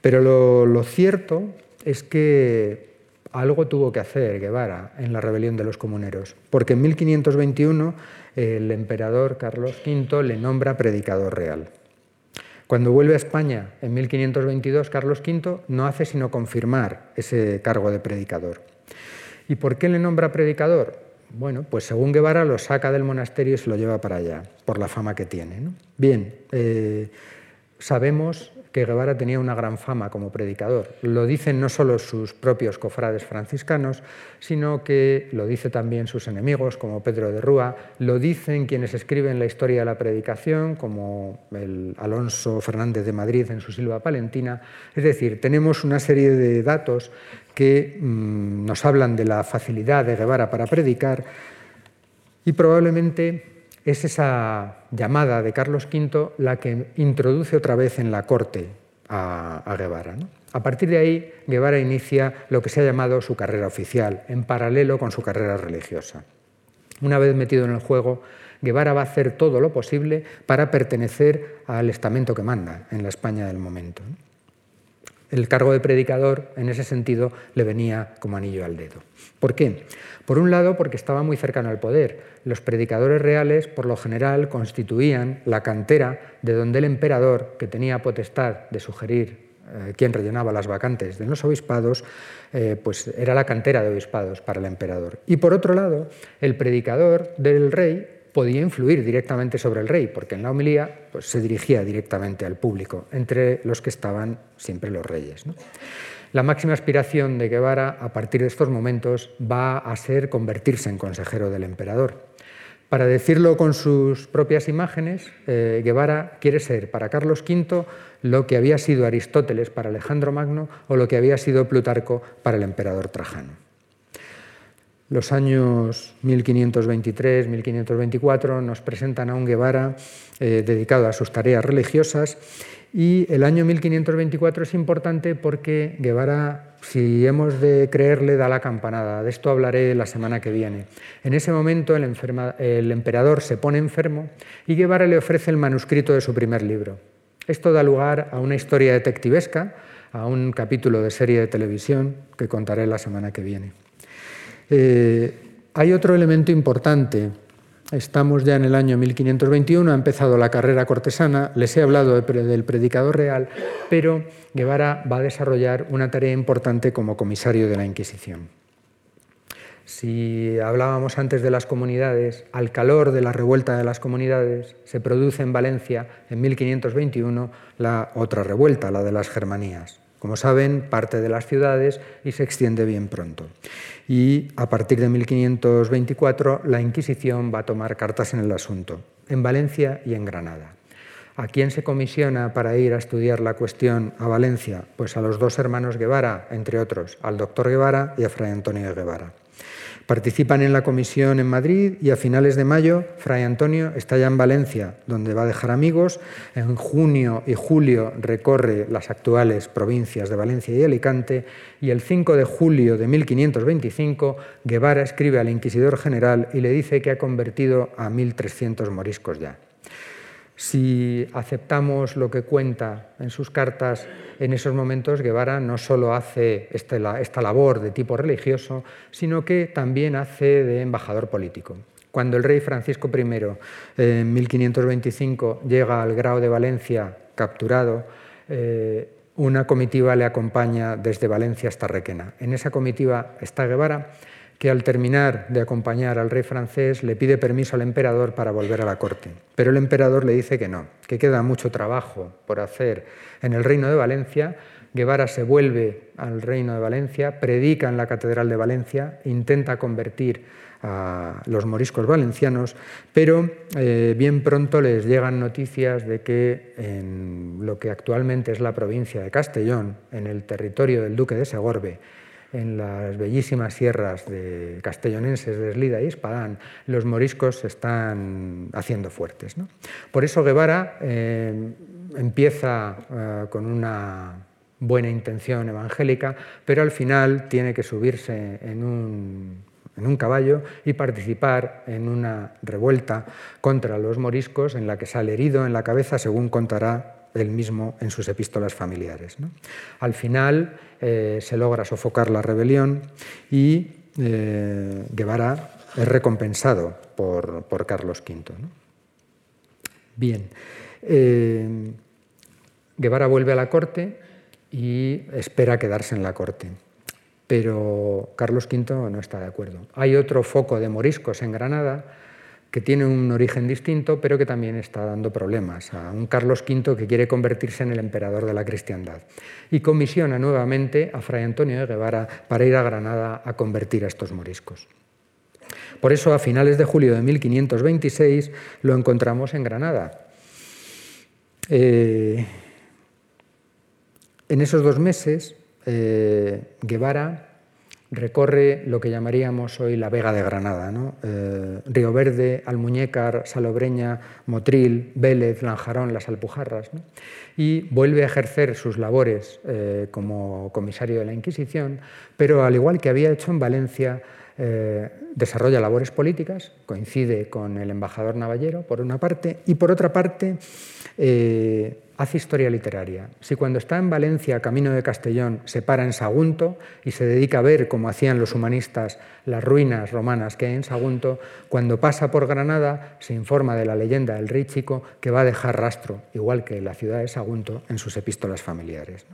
Pero lo, lo cierto es que algo tuvo que hacer Guevara en la rebelión de los comuneros, porque en 1521 el emperador Carlos V le nombra predicador real. Cuando vuelve a España en 1522, Carlos V no hace sino confirmar ese cargo de predicador. ¿Y por qué le nombra predicador? Bueno, pues según Guevara lo saca del monasterio y se lo lleva para allá, por la fama que tiene. Bien, eh, sabemos que Guevara tenía una gran fama como predicador. Lo dicen no solo sus propios cofrades franciscanos, sino que lo dicen también sus enemigos, como Pedro de Rúa, lo dicen quienes escriben la historia de la predicación, como el Alonso Fernández de Madrid en su Silva Palentina. Es decir, tenemos una serie de datos que mm, nos hablan de la facilidad de Guevara para predicar y probablemente es esa llamada de Carlos V la que introduce otra vez en la corte a, Guevara. A partir de ahí, Guevara inicia lo que se ha llamado su carrera oficial, en paralelo con su carrera religiosa. Una vez metido en el juego, Guevara va a hacer todo lo posible para pertenecer al estamento que manda en la España del momento. El cargo de predicador, en ese sentido, le venía como anillo al dedo. ¿Por qué? Por un lado, porque estaba muy cercano al poder. Los predicadores reales, por lo general, constituían la cantera de donde el emperador, que tenía potestad de sugerir eh, quién rellenaba las vacantes de los obispados, eh, pues era la cantera de obispados para el emperador. Y por otro lado, el predicador del rey podía influir directamente sobre el rey, porque en la homilía pues, se dirigía directamente al público, entre los que estaban siempre los reyes. La máxima aspiración de Guevara a partir de estos momentos va a ser convertirse en consejero del emperador. Para decirlo con sus propias imágenes, eh, Guevara quiere ser para Carlos V lo que había sido Aristóteles para Alejandro Magno o lo que había sido Plutarco para el emperador Trajano. Los años 1523-1524 nos presentan a un Guevara eh, dedicado a sus tareas religiosas y el año 1524 es importante porque Guevara, si hemos de creerle, da la campanada. De esto hablaré la semana que viene. En ese momento el, el emperador se pone enfermo y Guevara le ofrece el manuscrito de su primer libro. Esto da lugar a una historia detectivesca, a un capítulo de serie de televisión que contaré la semana que viene. Eh, hay otro elemento importante. Estamos ya en el año 1521, ha empezado la carrera cortesana, les he hablado del predicador real, pero Guevara va a desarrollar una tarea importante como comisario de la Inquisición. Si hablábamos antes de las comunidades, al calor de la revuelta de las comunidades, se produce en Valencia en 1521 la otra revuelta, la de las Germanías. Como saben, parte de las ciudades y se extiende bien pronto. Y a partir de 1524 la Inquisición va a tomar cartas en el asunto, en Valencia y en Granada. ¿A quién se comisiona para ir a estudiar la cuestión a Valencia? Pues a los dos hermanos Guevara, entre otros, al doctor Guevara y a Fray Antonio Guevara. Participan en la comisión en Madrid y a finales de mayo Fray Antonio está ya en Valencia, donde va a dejar amigos. En junio y julio recorre las actuales provincias de Valencia y Alicante y el 5 de julio de 1525 Guevara escribe al inquisidor general y le dice que ha convertido a 1.300 moriscos ya. Si aceptamos lo que cuenta en sus cartas, en esos momentos Guevara no solo hace este esta labor de tipo religioso, sino que también hace de embajador político. Cuando el rey Francisco I, en 1525, llega al grado de Valencia capturado, eh, una comitiva le acompaña desde Valencia hasta Requena. En esa comitiva está Guevara que al terminar de acompañar al rey francés le pide permiso al emperador para volver a la corte. Pero el emperador le dice que no, que queda mucho trabajo por hacer en el reino de Valencia. Guevara se vuelve al reino de Valencia, predica en la Catedral de Valencia, intenta convertir a los moriscos valencianos, pero eh, bien pronto les llegan noticias de que en lo que actualmente es la provincia de Castellón, en el territorio del duque de Segorbe, en las bellísimas sierras de castellonenses de Eslida y Espadán, los moriscos se están haciendo fuertes. Por eso Guevara eh, empieza eh, con una buena intención evangélica, pero al final tiene que subirse en un, caballo y participar en una revuelta contra los moriscos en la que sale herido en la cabeza, según contará él mismo en sus epístolas familiares. Al final eh, se logra sofocar la rebelión y eh, Guevara es recompensado por, Carlos V. Bien, eh, Guevara vuelve a la corte y espera quedarse en la corte, pero Carlos V no está de acuerdo. Hay otro foco de moriscos en Granada que tiene un origen distinto, pero que también está dando problemas a un Carlos V que quiere convertirse en el emperador de la cristiandad. Y comisiona nuevamente a Fray Antonio de Guevara para ir a Granada a convertir a estos moriscos. Por eso, a finales de julio de 1526 lo encontramos en Granada. Eh, en esos dos meses, eh, Guevara recorre lo que llamaríamos hoy la Vega de Granada, eh, Río Verde, Almuñécar, Salobreña, Motril, Vélez, Lanjarón, las Alpujarras, y vuelve a ejercer sus labores eh, como comisario de la Inquisición, pero al igual que había hecho en Valencia, eh, desarrolla labores políticas, coincide con el embajador Navallero, por una parte, y por otra parte, hace historia literaria. Si cuando está en Valencia, camino de Castellón, se para en Sagunto y se dedica a ver, como hacían los humanistas, las ruinas romanas que hay en Sagunto, cuando pasa por Granada se informa de la leyenda del rey chico que va a dejar rastro, igual que la ciudad de Sagunto, en sus epístolas familiares.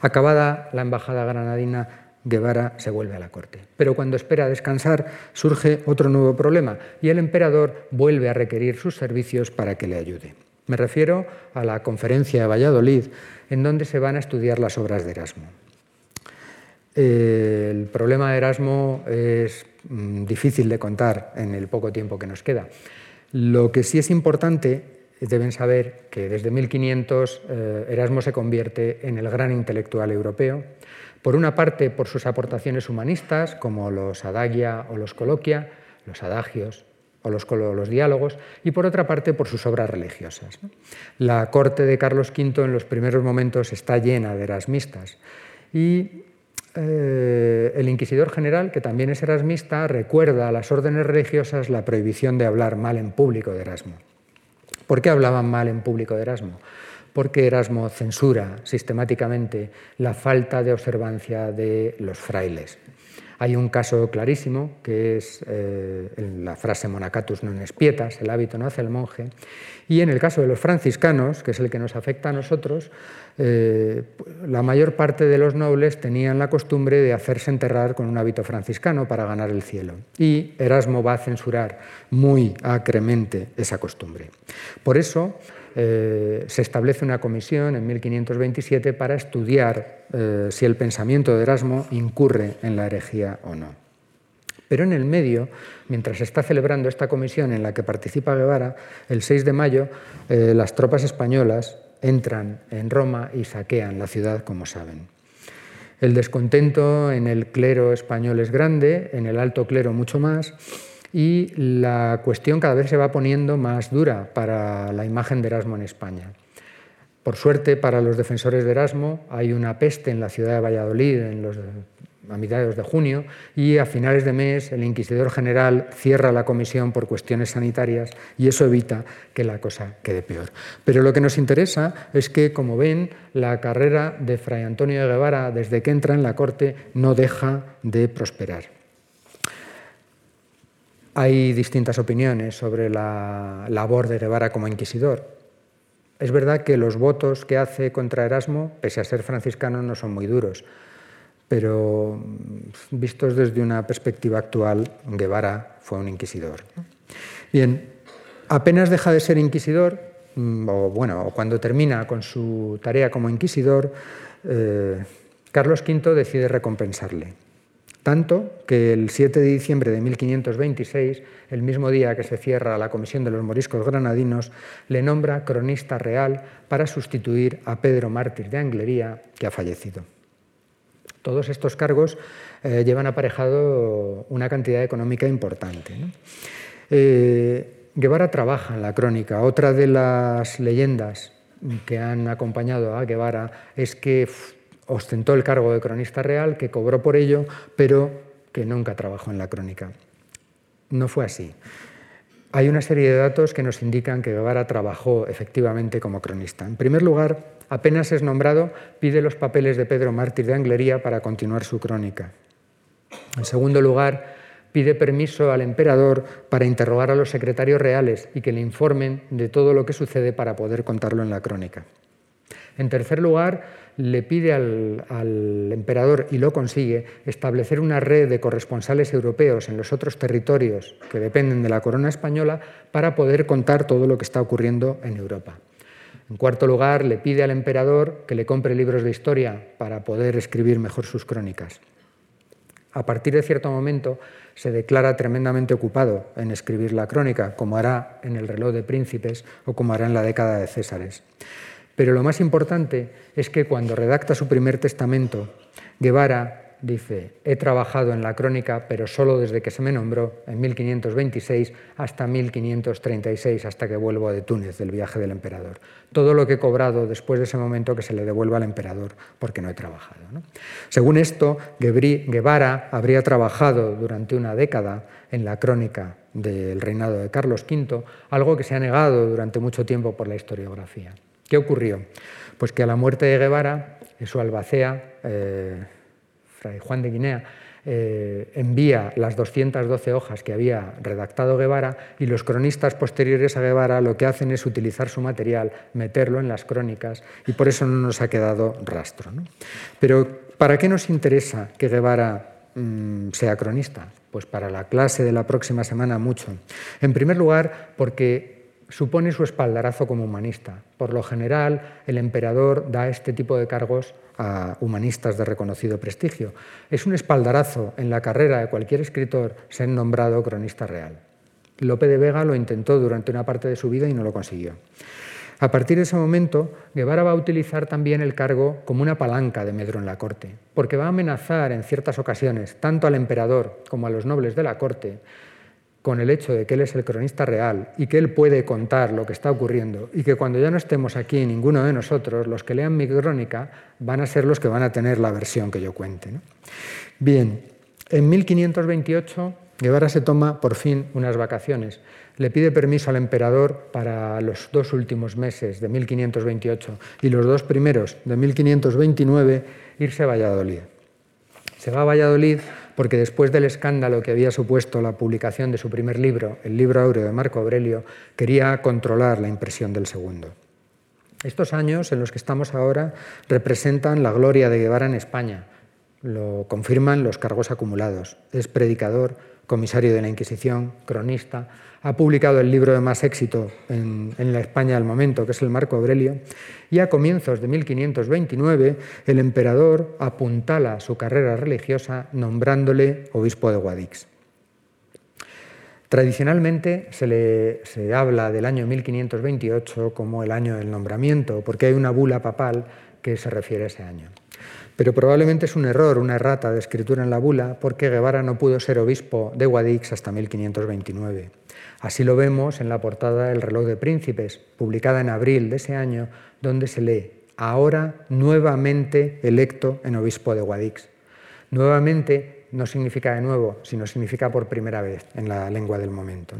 Acabada la embajada granadina, Guevara se vuelve a la corte. Pero cuando espera descansar surge otro nuevo problema y el emperador vuelve a requerir sus servicios para que le ayude. Me refiero a la conferencia de Valladolid, en donde se van a estudiar las obras de Erasmo. El problema de Erasmo es mm, difícil de contar en el poco tiempo que nos queda. Lo que sí es importante, deben saber que desde 1500 eh, Erasmo se convierte en el gran intelectual europeo, por una parte por sus aportaciones humanistas, como los adagia o los coloquia, los adagios, los, diálogos, y por otra parte por sus obras religiosas. La corte de Carlos V en los primeros momentos está llena de erasmistas y eh, el inquisidor general, que también es erasmista, recuerda a las órdenes religiosas la prohibición de hablar mal en público de Erasmo. ¿Por qué hablaban mal en público de Erasmo? Porque Erasmo censura sistemáticamente la falta de observancia de los frailes. Hay un caso clarísimo que es eh, la frase monacatus non espietas, el hábito no hace el monje, y en el caso de los franciscanos, que es el que nos afecta a nosotros, eh, la mayor parte de los nobles tenían la costumbre de hacerse enterrar con un hábito franciscano para ganar el cielo. Y Erasmo va a censurar muy acremente esa costumbre. Por eso, eh, se establece una comisión en 1527 para estudiar eh, si el pensamiento de Erasmo incurre en la herejía o no. Pero en el medio, mientras se está celebrando esta comisión en la que participa Guevara, el 6 de mayo eh, las tropas españolas entran en Roma y saquean la ciudad, como saben. El descontento en el clero español es grande, en el alto clero mucho más, y la cuestión cada vez se va poniendo más dura para la imagen de Erasmo en España. Por suerte, para los defensores de Erasmo, hay una peste en la ciudad de Valladolid a mediados de junio y a finales de mes el inquisidor general cierra la comisión por cuestiones sanitarias y eso evita que la cosa quede peor. Pero lo que nos interesa es que, como ven, la carrera de Fray Antonio de Guevara desde que entra en la corte no deja de prosperar. Hay distintas opiniones sobre la labor de Guevara como inquisidor. Es verdad que los votos que hace contra Erasmo, pese a ser franciscano, no son muy duros pero mm, vistos desde una perspectiva actual, Guevara fue un inquisidor. Bien, apenas deja de ser inquisidor, mm, o bueno, cuando termina con su tarea como inquisidor, eh, Carlos V decide recompensarle. Tanto que el 7 de diciembre de 1526, el mismo día que se cierra la Comisión de los Moriscos Granadinos, le nombra cronista real para sustituir a Pedro Mártir de Anglería, que ha fallecido. Todos estos cargos eh, llevan aparejado una cantidad económica importante. Eh, Guevara trabaja en la crónica. Otra de las leyendas que han acompañado a Guevara es que ostentó el cargo de cronista real, que cobró por ello, pero que nunca trabajó en la crónica. No fue así. Hay una serie de datos que nos indican que Guevara trabajó efectivamente como cronista. En primer lugar, apenas es nombrado, pide los papeles de Pedro Mártir de Anglería para continuar su crónica. En segundo lugar, pide permiso al emperador para interrogar a los secretarios reales y que le informen de todo lo que sucede para poder contarlo en la crónica. En tercer lugar, le pide al, emperador, y lo consigue, establecer una red de corresponsales europeos en los otros territorios que dependen de la corona española para poder contar todo lo que está ocurriendo en Europa. En cuarto lugar, le pide al emperador que le compre libros de historia para poder escribir mejor sus crónicas. A partir de cierto momento se declara tremendamente ocupado en escribir la crónica, como hará en el reloj de príncipes o como hará en la década de Césares. Pero lo más importante es que cuando redacta su primer testamento, Guevara dice, he trabajado en la crónica, pero solo desde que se me nombró, en 1526 hasta 1536, hasta que vuelvo de Túnez, del viaje del emperador. Todo lo que he cobrado después de ese momento que se le devuelva al emperador, porque no he trabajado. Según esto, Guevara habría trabajado durante una década en la crónica del reinado de Carlos V, algo que se ha negado durante mucho tiempo por la historiografía. ¿Qué ocurrió? Pues que a la muerte de Guevara, su albacea, eh, Fray Juan de Guinea, eh, envía las 212 hojas que había redactado Guevara y los cronistas posteriores a Guevara lo que hacen es utilizar su material, meterlo en las crónicas y por eso no nos ha quedado rastro. Pero ¿para qué nos interesa que Guevara mm, sea cronista? Pues para la clase de la próxima semana mucho. En primer lugar, porque supone su espaldarazo como humanista. Por lo general, el emperador da este tipo de cargos a humanistas de reconocido prestigio. Es un espaldarazo en la carrera de cualquier escritor ser nombrado cronista real. Lope de Vega lo intentó durante una parte de su vida y no lo consiguió. A partir de ese momento, Guevara va a utilizar también el cargo como una palanca de medro en la corte, porque va a amenazar en ciertas ocasiones tanto al emperador como a los nobles de la corte con el hecho de que él es el cronista real y que él puede contar lo que está ocurriendo y que cuando ya no estemos aquí ninguno de nosotros, los que lean mi crónica van a ser los que van a tener la versión que yo cuente. Bien, en 1528 Guevara se toma por fin unas vacaciones. Le pide permiso al emperador para los dos últimos meses de 1528 y los dos primeros de 1529 irse a Valladolid. Se va a Valladolid porque después del escándalo que había supuesto la publicación de su primer libro, el libro áureo de Marco Aurelio, quería controlar la impresión del segundo. Estos años en los que estamos ahora representan la gloria de Guevara en España, lo confirman los cargos acumulados. Es predicador, comisario de la Inquisición, cronista, ha publicado el libro de más éxito en, la España del momento, que es el Marco Aurelio, y a comienzos de 1529 el emperador apuntala su carrera religiosa nombrándole obispo de Guadix. Tradicionalmente se, le, se habla del año 1528 como el año del nombramiento, porque hay una bula papal que se refiere a ese año. Pero probablemente es un error, una errata de escritura en la bula, porque Guevara no pudo ser obispo de Guadix hasta 1529. Así lo vemos en la portada del reloj de príncipes, publicada en abril de ese año, donde se lee, ahora nuevamente electo en obispo de Guadix. Nuevamente no significa de nuevo, sino significa por primera vez en la lengua del momento.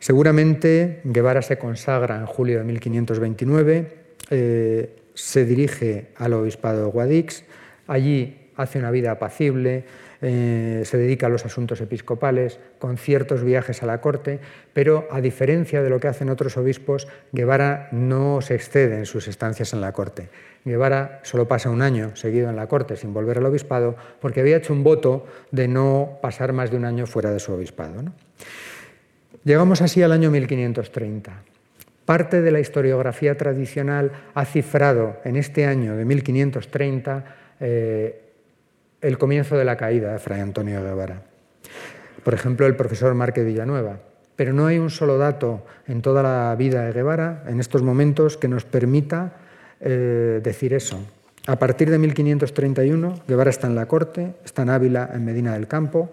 Seguramente Guevara se consagra en julio de 1529, eh, se dirige al obispado de Guadix, allí hace una vida apacible, eh, se dedica a los asuntos episcopales, con ciertos viajes a la corte, pero a diferencia de lo que hacen otros obispos, Guevara no se excede en sus estancias en la corte. Guevara solo pasa un año seguido en la corte sin volver al obispado porque había hecho un voto de no pasar más de un año fuera de su obispado. Llegamos así al año 1530. Parte de la historiografía tradicional ha cifrado en este año de 1530 el comienzo de la caída de Fray Antonio Guevara. Por ejemplo, el profesor Márquez Villanueva. Pero no hay un solo dato en toda la vida de Guevara, en estos momentos, que nos permita eh, decir eso. A partir de 1531, Guevara está en la corte, está en Ávila, en Medina del Campo.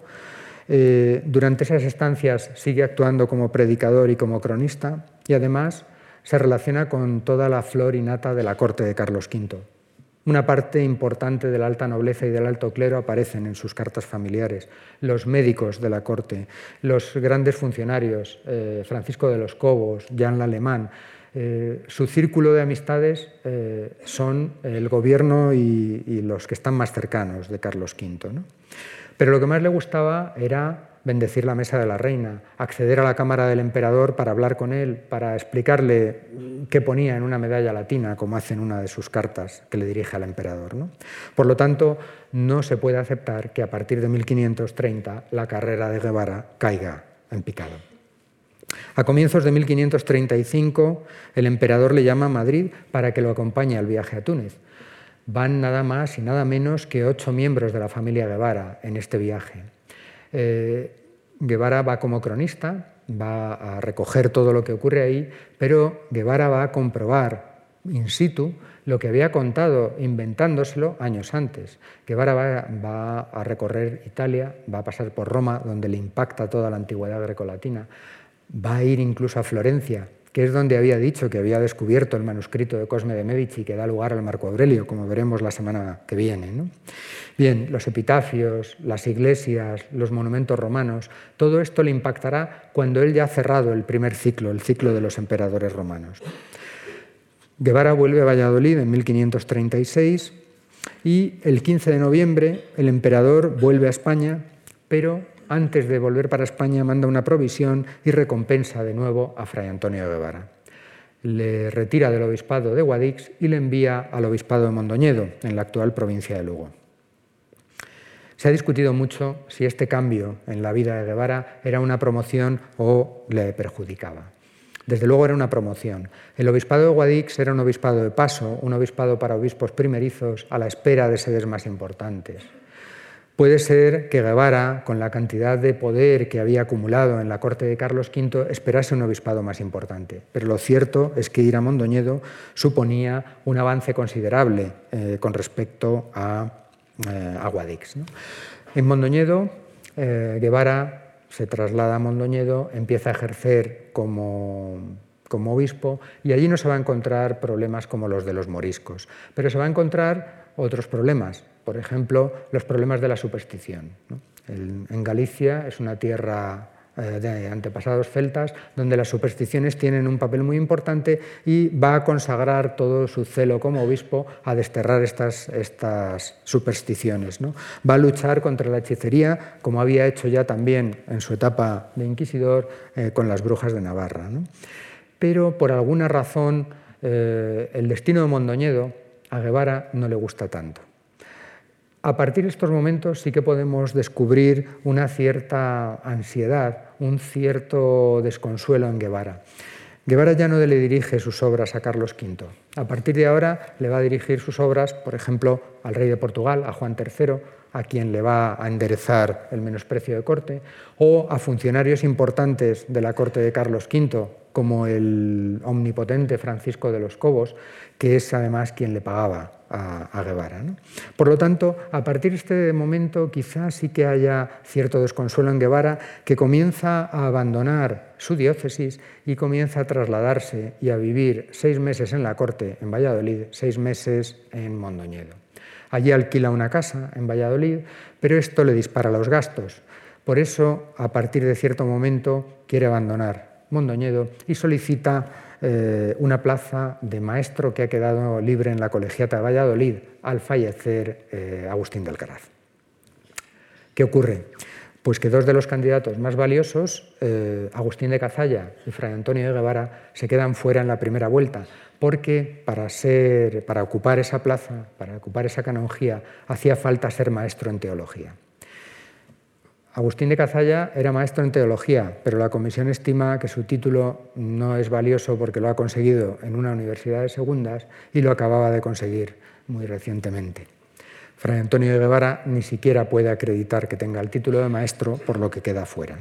Eh, durante esas estancias sigue actuando como predicador y como cronista y además se relaciona con toda la flor y nata de la corte de Carlos V. Una parte importante de la alta nobleza y del alto clero aparecen en sus cartas familiares. Los médicos de la corte, los grandes funcionarios, eh, Francisco de los Cobos, Jan Alemán, eh, su círculo de amistades eh, son el gobierno y, los que están más cercanos de Carlos V. Pero lo que más le gustaba era bendecir la mesa de la reina, acceder a la cámara del emperador para hablar con él, para explicarle qué ponía en una medalla latina, como hace en una de sus cartas que le dirige al emperador. Por lo tanto, no se puede aceptar que a partir de 1530 la carrera de Guevara caiga en picado. A comienzos de 1535, el emperador le llama a Madrid para que lo acompañe al viaje a Túnez. Van nada más y nada menos que ocho miembros de la familia Guevara en este viaje. Eh, Guevara va como cronista, va a recoger todo lo que ocurre ahí, pero Guevara va a comprobar in situ lo que había contado inventándoselo años antes. Guevara va, va, a recorrer Italia, va a pasar por Roma, donde le impacta toda la antigüedad grecolatina, va a ir incluso a Florencia, que es donde había dicho que había descubierto el manuscrito de Cosme de Medici que da lugar al Marco Aurelio, como veremos la semana que viene. Bien, los epitafios, las iglesias, los monumentos romanos, todo esto le impactará cuando él ya ha cerrado el primer ciclo, el ciclo de los emperadores romanos. Guevara vuelve a Valladolid en 1536 y el 15 de noviembre el emperador vuelve a España, pero antes de volver para España, manda una provisión y recompensa de nuevo a Fray Antonio Guevara. Le retira del obispado de Guadix y le envía al obispado de Mondoñedo, en la actual provincia de Lugo. Se ha discutido mucho si este cambio en la vida de Guevara era una promoción o le perjudicaba. Desde luego era una promoción. El obispado de Guadix era un obispado de paso, un obispado para obispos primerizos a la espera de sedes más importantes. Puede ser que Guevara, con la cantidad de poder que había acumulado en la corte de Carlos V, esperase un obispado más importante. Pero lo cierto es que ir a Mondoñedo suponía un avance considerable eh, con respecto a, eh, Guadix. En Mondoñedo, eh, Guevara se traslada a Mondoñedo, empieza a ejercer como, como obispo y allí no se va a encontrar problemas como los de los moriscos, pero se va a encontrar otros problemas por ejemplo, los problemas de la superstición. en Galicia es una tierra eh, de antepasados celtas, donde las supersticiones tienen un papel muy importante y va a consagrar todo su celo como obispo a desterrar estas, supersticiones. ¿no? Va a luchar contra la hechicería, como había hecho ya también en su etapa de inquisidor eh, con las brujas de Navarra. Pero por alguna razón eh, el destino de Mondoñedo a Guevara no le gusta tanto. A partir de estos momentos sí que podemos descubrir una cierta ansiedad, un cierto desconsuelo en Guevara. Guevara ya no le dirige sus obras a Carlos V. A partir de ahora le va a dirigir sus obras, por ejemplo, al rey de Portugal, a Juan III, a quien le va a enderezar el menosprecio de corte, o a funcionarios importantes de la corte de Carlos V, como el omnipotente Francisco de los Cobos, que es además quien le pagaba a, Guevara. Por lo tanto, a partir de este momento quizás sí que haya cierto desconsuelo en Guevara, que comienza a abandonar su diócesis y comienza a trasladarse y a vivir seis meses en la corte, en Valladolid, seis meses en Mondoñedo. Allí alquila una casa en Valladolid, pero esto le dispara los gastos. Por eso, a partir de cierto momento, quiere abandonar Mondoñedo y solicita eh, una plaza de maestro que ha quedado libre en la Colegiata de Valladolid al fallecer eh, Agustín del Caraz. ¿Qué ocurre? Pues que dos de los candidatos más valiosos, eh, Agustín de Cazalla y Fray Antonio de Guevara, se quedan fuera en la primera vuelta, porque para, ser, para ocupar esa plaza, para ocupar esa canonjía, hacía falta ser maestro en teología. Agustín de Cazalla era maestro en teología, pero la comisión estima que su título no es valioso porque lo ha conseguido en una universidad de segundas y lo acababa de conseguir muy recientemente. Fray Antonio de Guevara ni siquiera puede acreditar que tenga el título de maestro, por lo que queda fuera.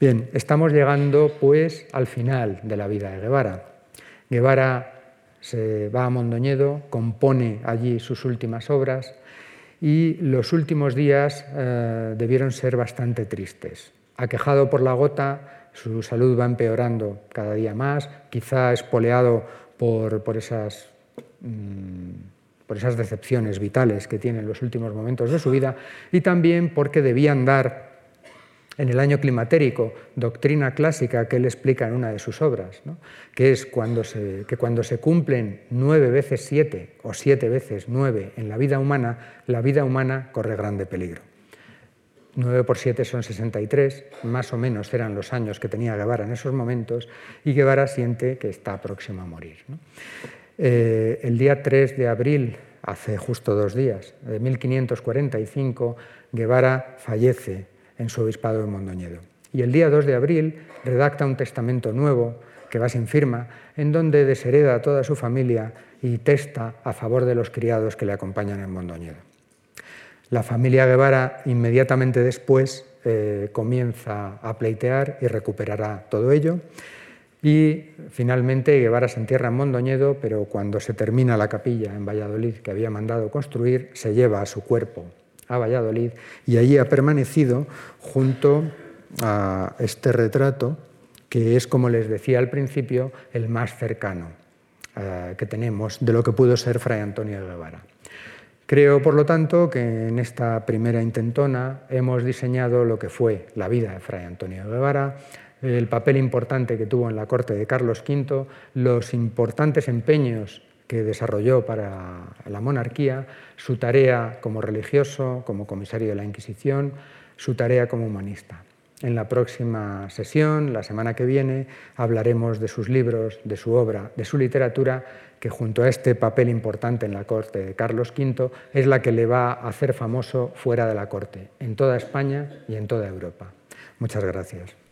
Bien, estamos llegando pues al final de la vida de Guevara. Guevara se va a Mondoñedo, compone allí sus últimas obras, y los últimos días eh, debieron ser bastante tristes. Aquejado por la gota, su salud va empeorando cada día más, quizá espoleado por, por, esas, mm, por esas decepciones vitales que tiene en los últimos momentos de su vida y también porque debían dar en el año climatérico, doctrina clásica que él explica en una de sus obras, que es cuando se, que cuando se cumplen nueve veces siete o siete veces nueve en la vida humana, la vida humana corre grande peligro. Nueve por siete son 63, más o menos eran los años que tenía Guevara en esos momentos, y Guevara siente que está próximo a morir. Eh, el día 3 de abril, hace justo dos días, de 1545, Guevara fallece en su obispado de Mondoñedo. Y el día 2 de abril redacta un testamento nuevo que va sin firma, en donde deshereda a toda su familia y testa a favor de los criados que le acompañan en Mondoñedo. La familia Guevara inmediatamente después eh, comienza a pleitear y recuperará todo ello. Y finalmente Guevara se entierra en Mondoñedo, pero cuando se termina la capilla en Valladolid que había mandado construir, se lleva a su cuerpo a Valladolid y allí ha permanecido junto a este retrato que es, como les decía al principio, el más cercano eh, que tenemos de lo que pudo ser Fray Antonio de Guevara. Creo, por lo tanto, que en esta primera intentona hemos diseñado lo que fue la vida de Fray Antonio de Guevara, el papel importante que tuvo en la corte de Carlos V, los importantes empeños que desarrolló para la monarquía, su tarea como religioso, como comisario de la Inquisición, su tarea como humanista. En la próxima sesión, la semana que viene, hablaremos de sus libros, de su obra, de su literatura, que junto a este papel importante en la corte de Carlos V es la que le va a hacer famoso fuera de la corte, en toda España y en toda Europa. Muchas gracias.